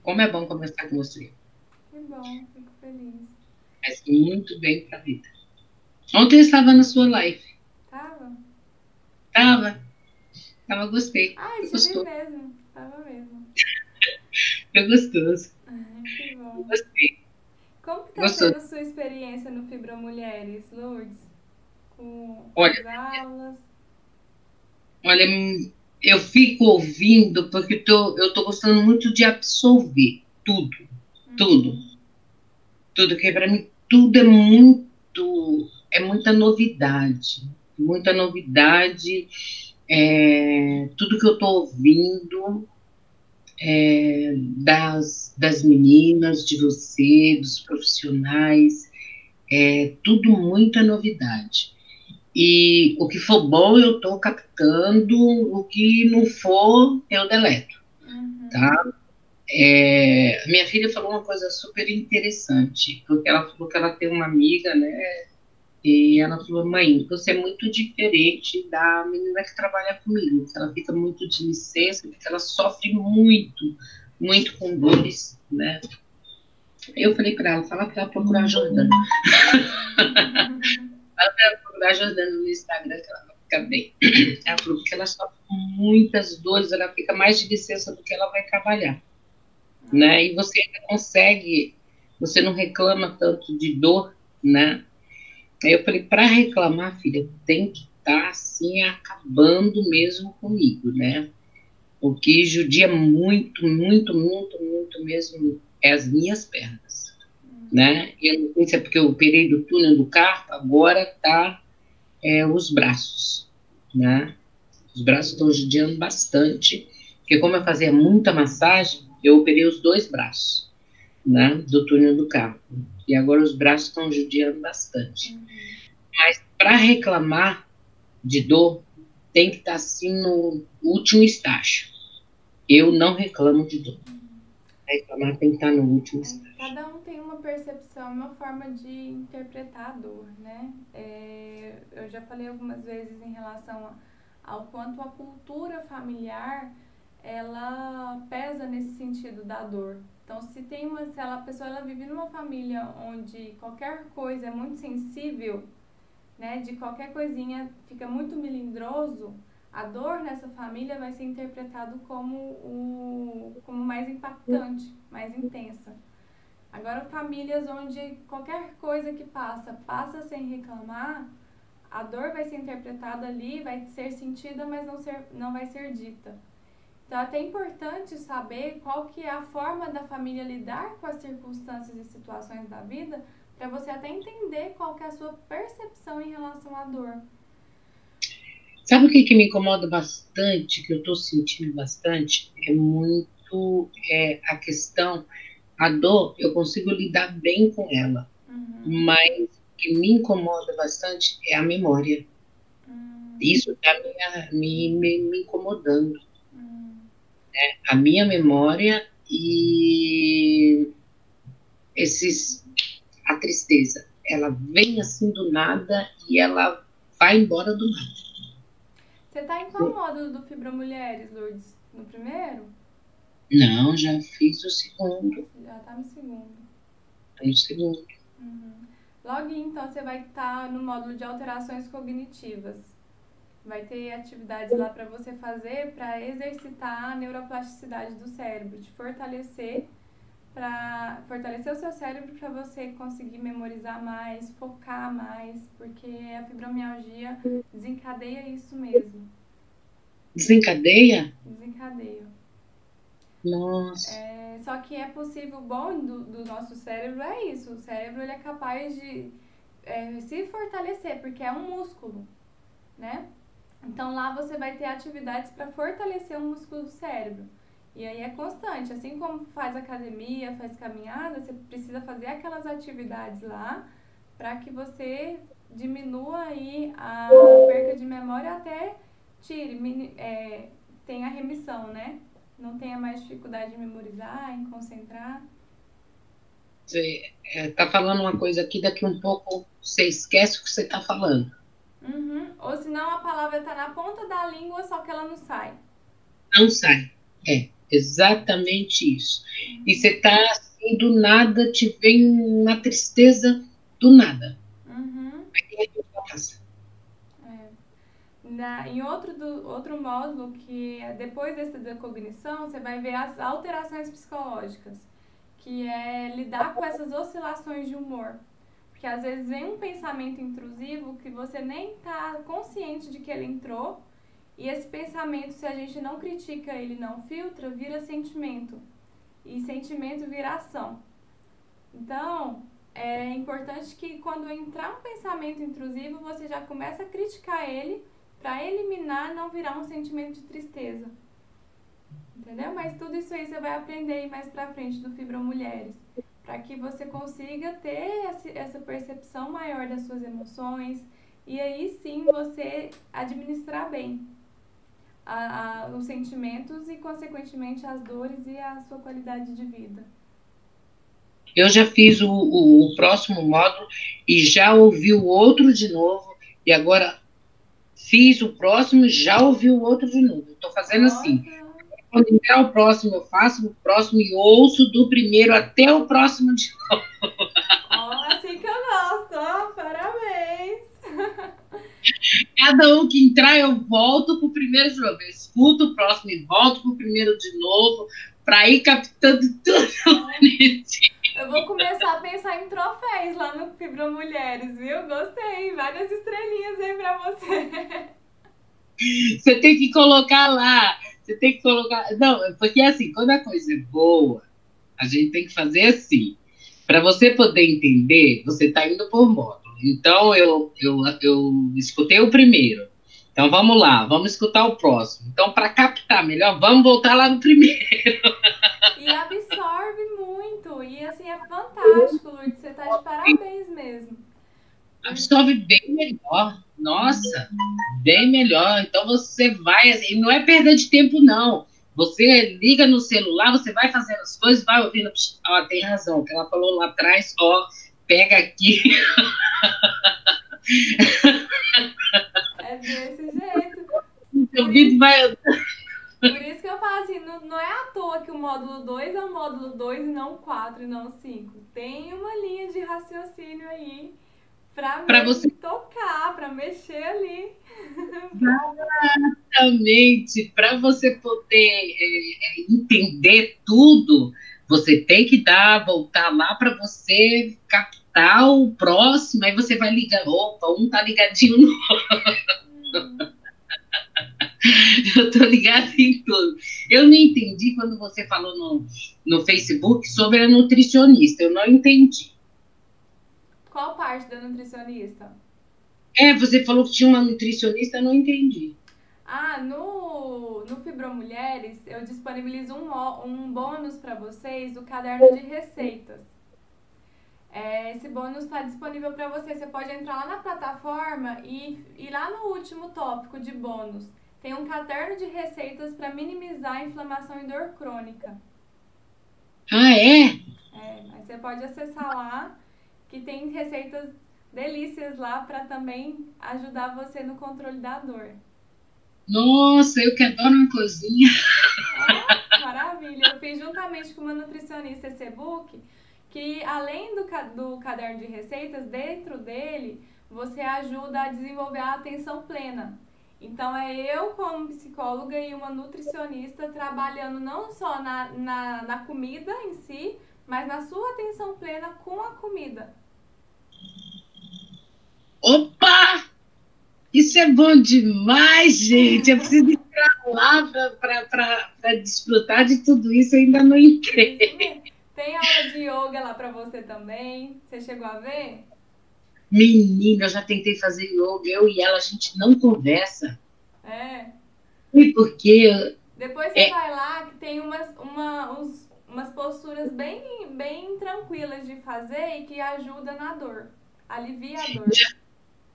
Speaker 2: Como é bom conversar com você.
Speaker 1: Que bom, fico feliz.
Speaker 2: Faz muito bem para a vida. Ontem eu estava na sua live.
Speaker 1: Tava?
Speaker 2: Tava. Tava, gostei.
Speaker 1: Ah, eu gostou. mesmo. Tava mesmo. *laughs*
Speaker 2: Foi gostoso.
Speaker 1: Ah, que bom.
Speaker 2: Gostei.
Speaker 1: Como que tá sendo a sua experiência no Fibromulheres, Lourdes? Com
Speaker 2: olha,
Speaker 1: as aulas?
Speaker 2: Olha, eu fico ouvindo porque tô, eu tô gostando muito de absorver tudo, uhum. tudo, tudo que para mim tudo é muito, é muita novidade, muita novidade, é, tudo que eu tô ouvindo é, das, das meninas, de você, dos profissionais, é tudo muita novidade. E o que for bom eu estou captando, o que não for eu deleto, uhum. tá? É, minha filha falou uma coisa super interessante, porque ela falou que ela tem uma amiga, né? E ela falou, mãe, você é muito diferente da menina que trabalha comigo. Ela fica muito de licença, porque ela sofre muito, muito com dores, né? Eu falei para ela, fala para ela procurar a Jordana. *laughs* fala para ela procurar a Jordana no Instagram, que ela vai ficar bem. Ela falou que ela sofre com muitas dores, ela fica mais de licença do que ela vai trabalhar. Né? E você ainda consegue, você não reclama tanto de dor, né? Aí eu falei, para reclamar, filha, tem que estar tá, assim, acabando mesmo comigo, né? O que judia muito, muito, muito, muito mesmo é as minhas pernas, né? Eu não sei se é porque eu operei do túnel do carpo, agora tá é, os braços, né? Os braços estão judiando bastante, porque como eu fazia muita massagem, eu operei os dois braços, né? Do túnel do carpo. E agora os braços estão judiando bastante. Uhum. Mas para reclamar de dor, tem que estar tá, assim no último estágio. Eu não reclamo de dor. Reclamar tem que estar tá no último estágio.
Speaker 1: Cada um tem uma percepção, uma forma de interpretar a dor, né? É, eu já falei algumas vezes em relação ao quanto a cultura familiar ela pesa nesse sentido da dor. Então, se tem uma, se ela, a pessoa ela vive numa família onde qualquer coisa é muito sensível, né, de qualquer coisinha fica muito melindroso, a dor nessa família vai ser interpretado como o como mais impactante, mais intensa. Agora, famílias onde qualquer coisa que passa, passa sem reclamar, a dor vai ser interpretada ali, vai ser sentida, mas não, ser, não vai ser dita. Então, é até importante saber qual que é a forma da família lidar com as circunstâncias e situações da vida, para você até entender qual que é a sua percepção em relação à dor.
Speaker 2: Sabe o que, que me incomoda bastante, que eu estou sentindo bastante? É muito é, a questão, a dor, eu consigo lidar bem com ela, uhum. mas o que me incomoda bastante é a memória. Uhum. Isso está me, me, me incomodando né, a minha memória e esses a tristeza. Ela vem assim do nada e ela vai embora do nada.
Speaker 1: Você tá em qual módulo do Fibra Mulheres, Lourdes? No primeiro?
Speaker 2: Não, já fiz o segundo.
Speaker 1: Já tá no segundo.
Speaker 2: Tá no segundo.
Speaker 1: Uhum. Logo então você vai estar tá no módulo de alterações cognitivas. Vai ter atividades lá para você fazer para exercitar a neuroplasticidade do cérebro, de fortalecer para fortalecer o seu cérebro para você conseguir memorizar mais, focar mais, porque a fibromialgia desencadeia isso mesmo.
Speaker 2: Desencadeia?
Speaker 1: Desencadeia.
Speaker 2: Nossa.
Speaker 1: É, só que é possível, bom do, do nosso cérebro é isso. O cérebro ele é capaz de é, se fortalecer, porque é um músculo, né? Então lá você vai ter atividades para fortalecer o músculo do cérebro. E aí é constante, assim como faz academia, faz caminhada, você precisa fazer aquelas atividades lá para que você diminua aí a perca de memória até tire, é, tenha remissão, né? Não tenha mais dificuldade de memorizar, em concentrar.
Speaker 2: Você está é, falando uma coisa aqui, daqui um pouco você esquece o que você está falando.
Speaker 1: Uhum. Ou senão a palavra está na ponta da língua, só que ela não sai.
Speaker 2: Não sai. É, exatamente isso. Uhum. E você está assim, do nada, te vem uma tristeza do nada.
Speaker 1: Uhum. Aí passa. É. Na, em outro, do, outro módulo, que é depois dessa da cognição, você vai ver as alterações psicológicas, que é lidar com essas oscilações de humor. Porque às vezes vem um pensamento intrusivo que você nem está consciente de que ele entrou, e esse pensamento, se a gente não critica ele, não filtra, vira sentimento. E sentimento vira ação. Então, é importante que quando entrar um pensamento intrusivo, você já começa a criticar ele para eliminar, não virar um sentimento de tristeza. Entendeu? Mas tudo isso aí você vai aprender mais pra frente do Fibra Mulheres para que você consiga ter essa percepção maior das suas emoções, e aí sim você administrar bem a, a, os sentimentos e, consequentemente, as dores e a sua qualidade de vida.
Speaker 2: Eu já fiz o, o, o próximo módulo e já ouvi o outro de novo, e agora fiz o próximo e já ouvi o outro de novo. Estou fazendo Nossa. assim. Quando entrar o próximo, eu faço o próximo e ouço do primeiro até o próximo de novo.
Speaker 1: Oh, assim que eu gosto, oh, parabéns!
Speaker 2: Cada um que entrar, eu volto pro primeiro de novo. Eu escuto o próximo e volto pro primeiro de novo, para ir captando tudo
Speaker 1: Eu vou começar a pensar em troféus lá no Fibra Mulheres, viu? Gostei. Várias estrelinhas aí para você.
Speaker 2: Você tem que colocar lá. Você tem que colocar. Não, porque assim, quando a coisa é boa, a gente tem que fazer assim. Para você poder entender, você está indo por módulo. Então, eu, eu, eu escutei o primeiro. Então, vamos lá, vamos escutar o próximo. Então, para captar melhor, vamos voltar lá no primeiro.
Speaker 1: E absorve muito. E, assim, é fantástico, Lourdes. Você está de parabéns mesmo.
Speaker 2: Absorve bem melhor. Nossa, bem melhor. Então, você vai... Assim, não é perda de tempo, não. Você liga no celular, você vai fazendo as coisas, vai ouvindo. Ó, tem razão, o que ela falou lá atrás, ó, pega aqui.
Speaker 1: É desse jeito.
Speaker 2: Seu vídeo vai.
Speaker 1: Por isso que eu falo assim, não, não é à toa que o módulo 2 é o módulo 2 e não o 4 e não o 5. Tem uma linha de raciocínio aí pra, pra você tocar, pra mexer ali.
Speaker 2: Exatamente. Para você poder é, entender tudo, você tem que dar, voltar lá para você captar o próximo, aí você vai ligar, opa, um tá ligadinho no outro. *laughs* Eu tô ligada em tudo. Eu não entendi quando você falou no, no Facebook sobre a nutricionista. Eu não entendi.
Speaker 1: Qual parte da nutricionista?
Speaker 2: É, você falou que tinha uma nutricionista, eu não entendi.
Speaker 1: Ah, no, no Fibromulheres, eu disponibilizo um, um bônus para vocês do caderno de receitas. É, esse bônus está disponível para você. Você pode entrar lá na plataforma e ir lá no último tópico de bônus. Tem um caderno de receitas para minimizar a inflamação e dor crônica.
Speaker 2: Ah, é?
Speaker 1: É, aí você pode acessar lá, que tem receitas delícias lá para também ajudar você no controle da dor.
Speaker 2: Nossa, eu que adoro uma cozinha.
Speaker 1: Ah, maravilha. Eu fiz juntamente com uma nutricionista esse e-book, que além do, do caderno de receitas, dentro dele, você ajuda a desenvolver a atenção plena. Então, é eu, como psicóloga e uma nutricionista, trabalhando não só na, na, na comida em si, mas na sua atenção plena com a comida.
Speaker 2: Opa! Isso é bom demais, gente. Eu preciso entrar lá para desfrutar de tudo isso. Eu ainda não entrei.
Speaker 1: Tem aula de yoga lá para você também. Você chegou a ver?
Speaker 2: Menina, eu já tentei fazer yoga. Eu e ela, a gente não conversa.
Speaker 1: É.
Speaker 2: E porque.
Speaker 1: Depois você é... vai lá que tem umas, uma, uns, umas posturas bem, bem tranquilas de fazer e que ajuda na dor. Alivia a dor. Já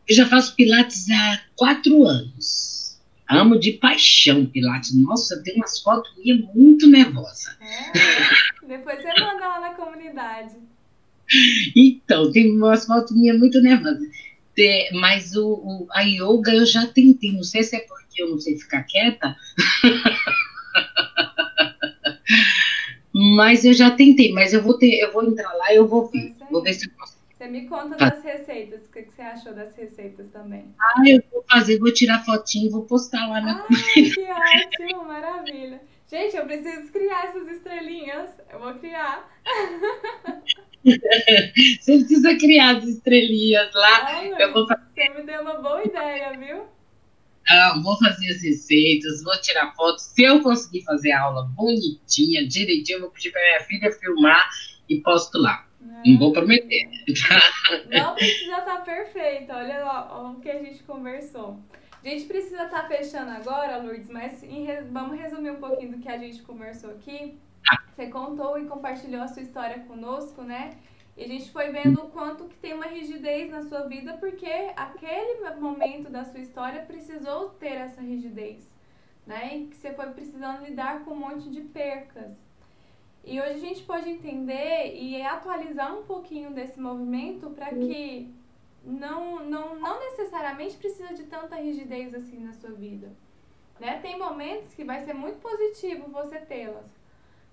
Speaker 2: eu já faço Pilates há quatro anos. Amo de paixão Pilates. Nossa, tem umas fotos minhas muito nervosa.
Speaker 1: É, depois você manda lá na comunidade.
Speaker 2: Então, tem umas fotos minhas muito nervosas. Mas o, o, a yoga eu já tentei. Não sei se é porque eu não sei ficar quieta. *laughs* mas eu já tentei. Mas eu vou ter, eu vou entrar lá e eu vou ver. Vou ver se eu posso
Speaker 1: você me conta das receitas, o que você achou das receitas também?
Speaker 2: Ah, eu vou fazer, vou tirar fotinho, vou postar lá na
Speaker 1: ah, *laughs* Que ótimo, maravilha. Gente, eu preciso criar essas estrelinhas. Eu vou criar. *laughs*
Speaker 2: Você precisa criar as estrelinhas lá. Ah, eu vou
Speaker 1: fazer... Você me deu uma boa ideia, viu?
Speaker 2: Ah, vou fazer as receitas, vou tirar fotos. Se eu conseguir fazer a aula bonitinha, direitinho, eu vou pedir para minha filha filmar e posto lá. Não vou prometer.
Speaker 1: Não precisa estar tá perfeito. Olha lá o que a gente conversou. A gente precisa estar tá fechando agora, Lourdes, mas vamos resumir um pouquinho do que a gente conversou aqui. Você contou e compartilhou a sua história conosco, né? E a gente foi vendo o quanto que tem uma rigidez na sua vida, porque aquele momento da sua história precisou ter essa rigidez, né? E que você foi precisando lidar com um monte de percas. E hoje a gente pode entender e atualizar um pouquinho desse movimento para que não, não, não necessariamente precisa de tanta rigidez assim na sua vida. Né? Tem momentos que vai ser muito positivo você tê-las,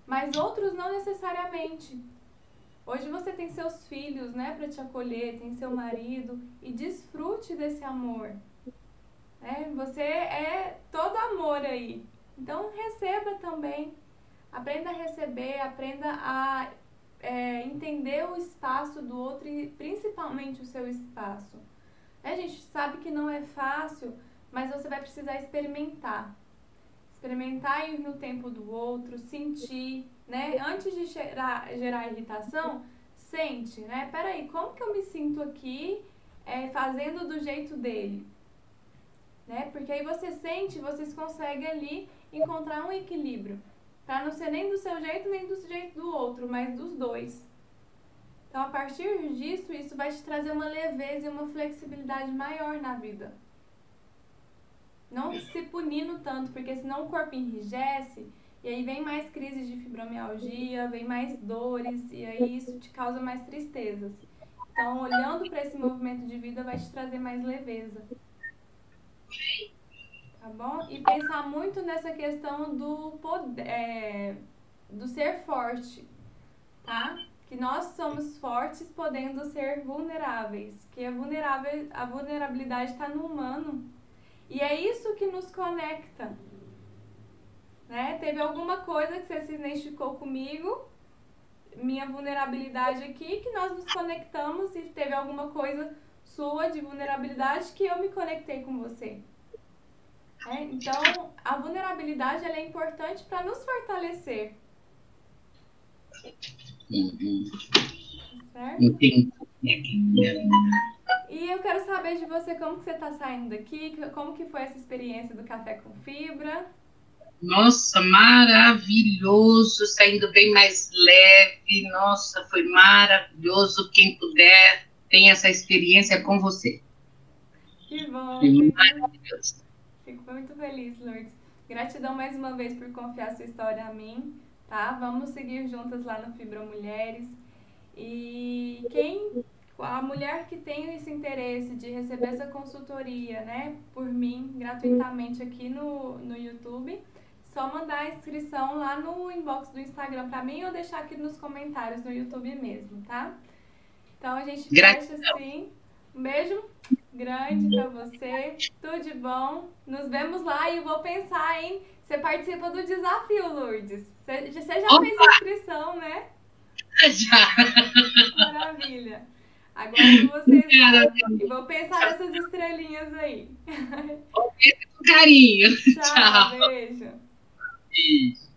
Speaker 1: mas outros não necessariamente. Hoje você tem seus filhos, né, para te acolher, tem seu marido e desfrute desse amor. Né? Você é todo amor aí. Então receba também. Aprenda a receber, aprenda a é, entender o espaço do outro e principalmente o seu espaço. A gente sabe que não é fácil, mas você vai precisar experimentar. Experimentar ir no tempo do outro, sentir, né? Antes de gerar, gerar irritação, sente, né? Peraí, como que eu me sinto aqui é, fazendo do jeito dele? Né? Porque aí você sente, vocês conseguem ali encontrar um equilíbrio. Para não ser nem do seu jeito, nem do jeito do outro, mas dos dois. Então, a partir disso, isso vai te trazer uma leveza e uma flexibilidade maior na vida. Não se punindo tanto, porque senão o corpo enrijece e aí vem mais crises de fibromialgia, vem mais dores e aí isso te causa mais tristezas. Então, olhando para esse movimento de vida vai te trazer mais leveza tá bom? E pensar muito nessa questão do poder, é, do ser forte, tá? Que nós somos fortes podendo ser vulneráveis, que a, vulnerável, a vulnerabilidade está no humano. E é isso que nos conecta. Né? Teve alguma coisa que você se identificou comigo, minha vulnerabilidade aqui, que nós nos conectamos e teve alguma coisa sua de vulnerabilidade que eu me conectei com você. É, então, a vulnerabilidade é importante para nos fortalecer. Certo? E eu quero saber de você como que você está saindo daqui, como que foi essa experiência do café com fibra.
Speaker 2: Nossa, maravilhoso, saindo bem mais leve. Nossa, foi maravilhoso. Quem puder, tem essa experiência com você.
Speaker 1: Que bom.
Speaker 2: Foi maravilhoso.
Speaker 1: Fico muito feliz, Lourdes. Gratidão mais uma vez por confiar sua história a mim, tá? Vamos seguir juntas lá no Fibra Mulheres. E quem a mulher que tem esse interesse de receber essa consultoria, né, por mim, gratuitamente aqui no, no YouTube, só mandar a inscrição lá no inbox do Instagram para mim ou deixar aqui nos comentários no YouTube mesmo, tá? Então a gente fecha assim. Um beijo grande para você. Tudo de bom. Nos vemos lá e eu vou pensar em. Você participa do desafio, Lourdes. Você, você já
Speaker 2: Opa!
Speaker 1: fez inscrição, né? *laughs*
Speaker 2: Já.
Speaker 1: Maravilha. Agora vocês e vou pensar nessas estrelinhas aí.
Speaker 2: Com carinho.
Speaker 1: Tchau,
Speaker 2: Tchau.
Speaker 1: beijo.
Speaker 2: Beijo.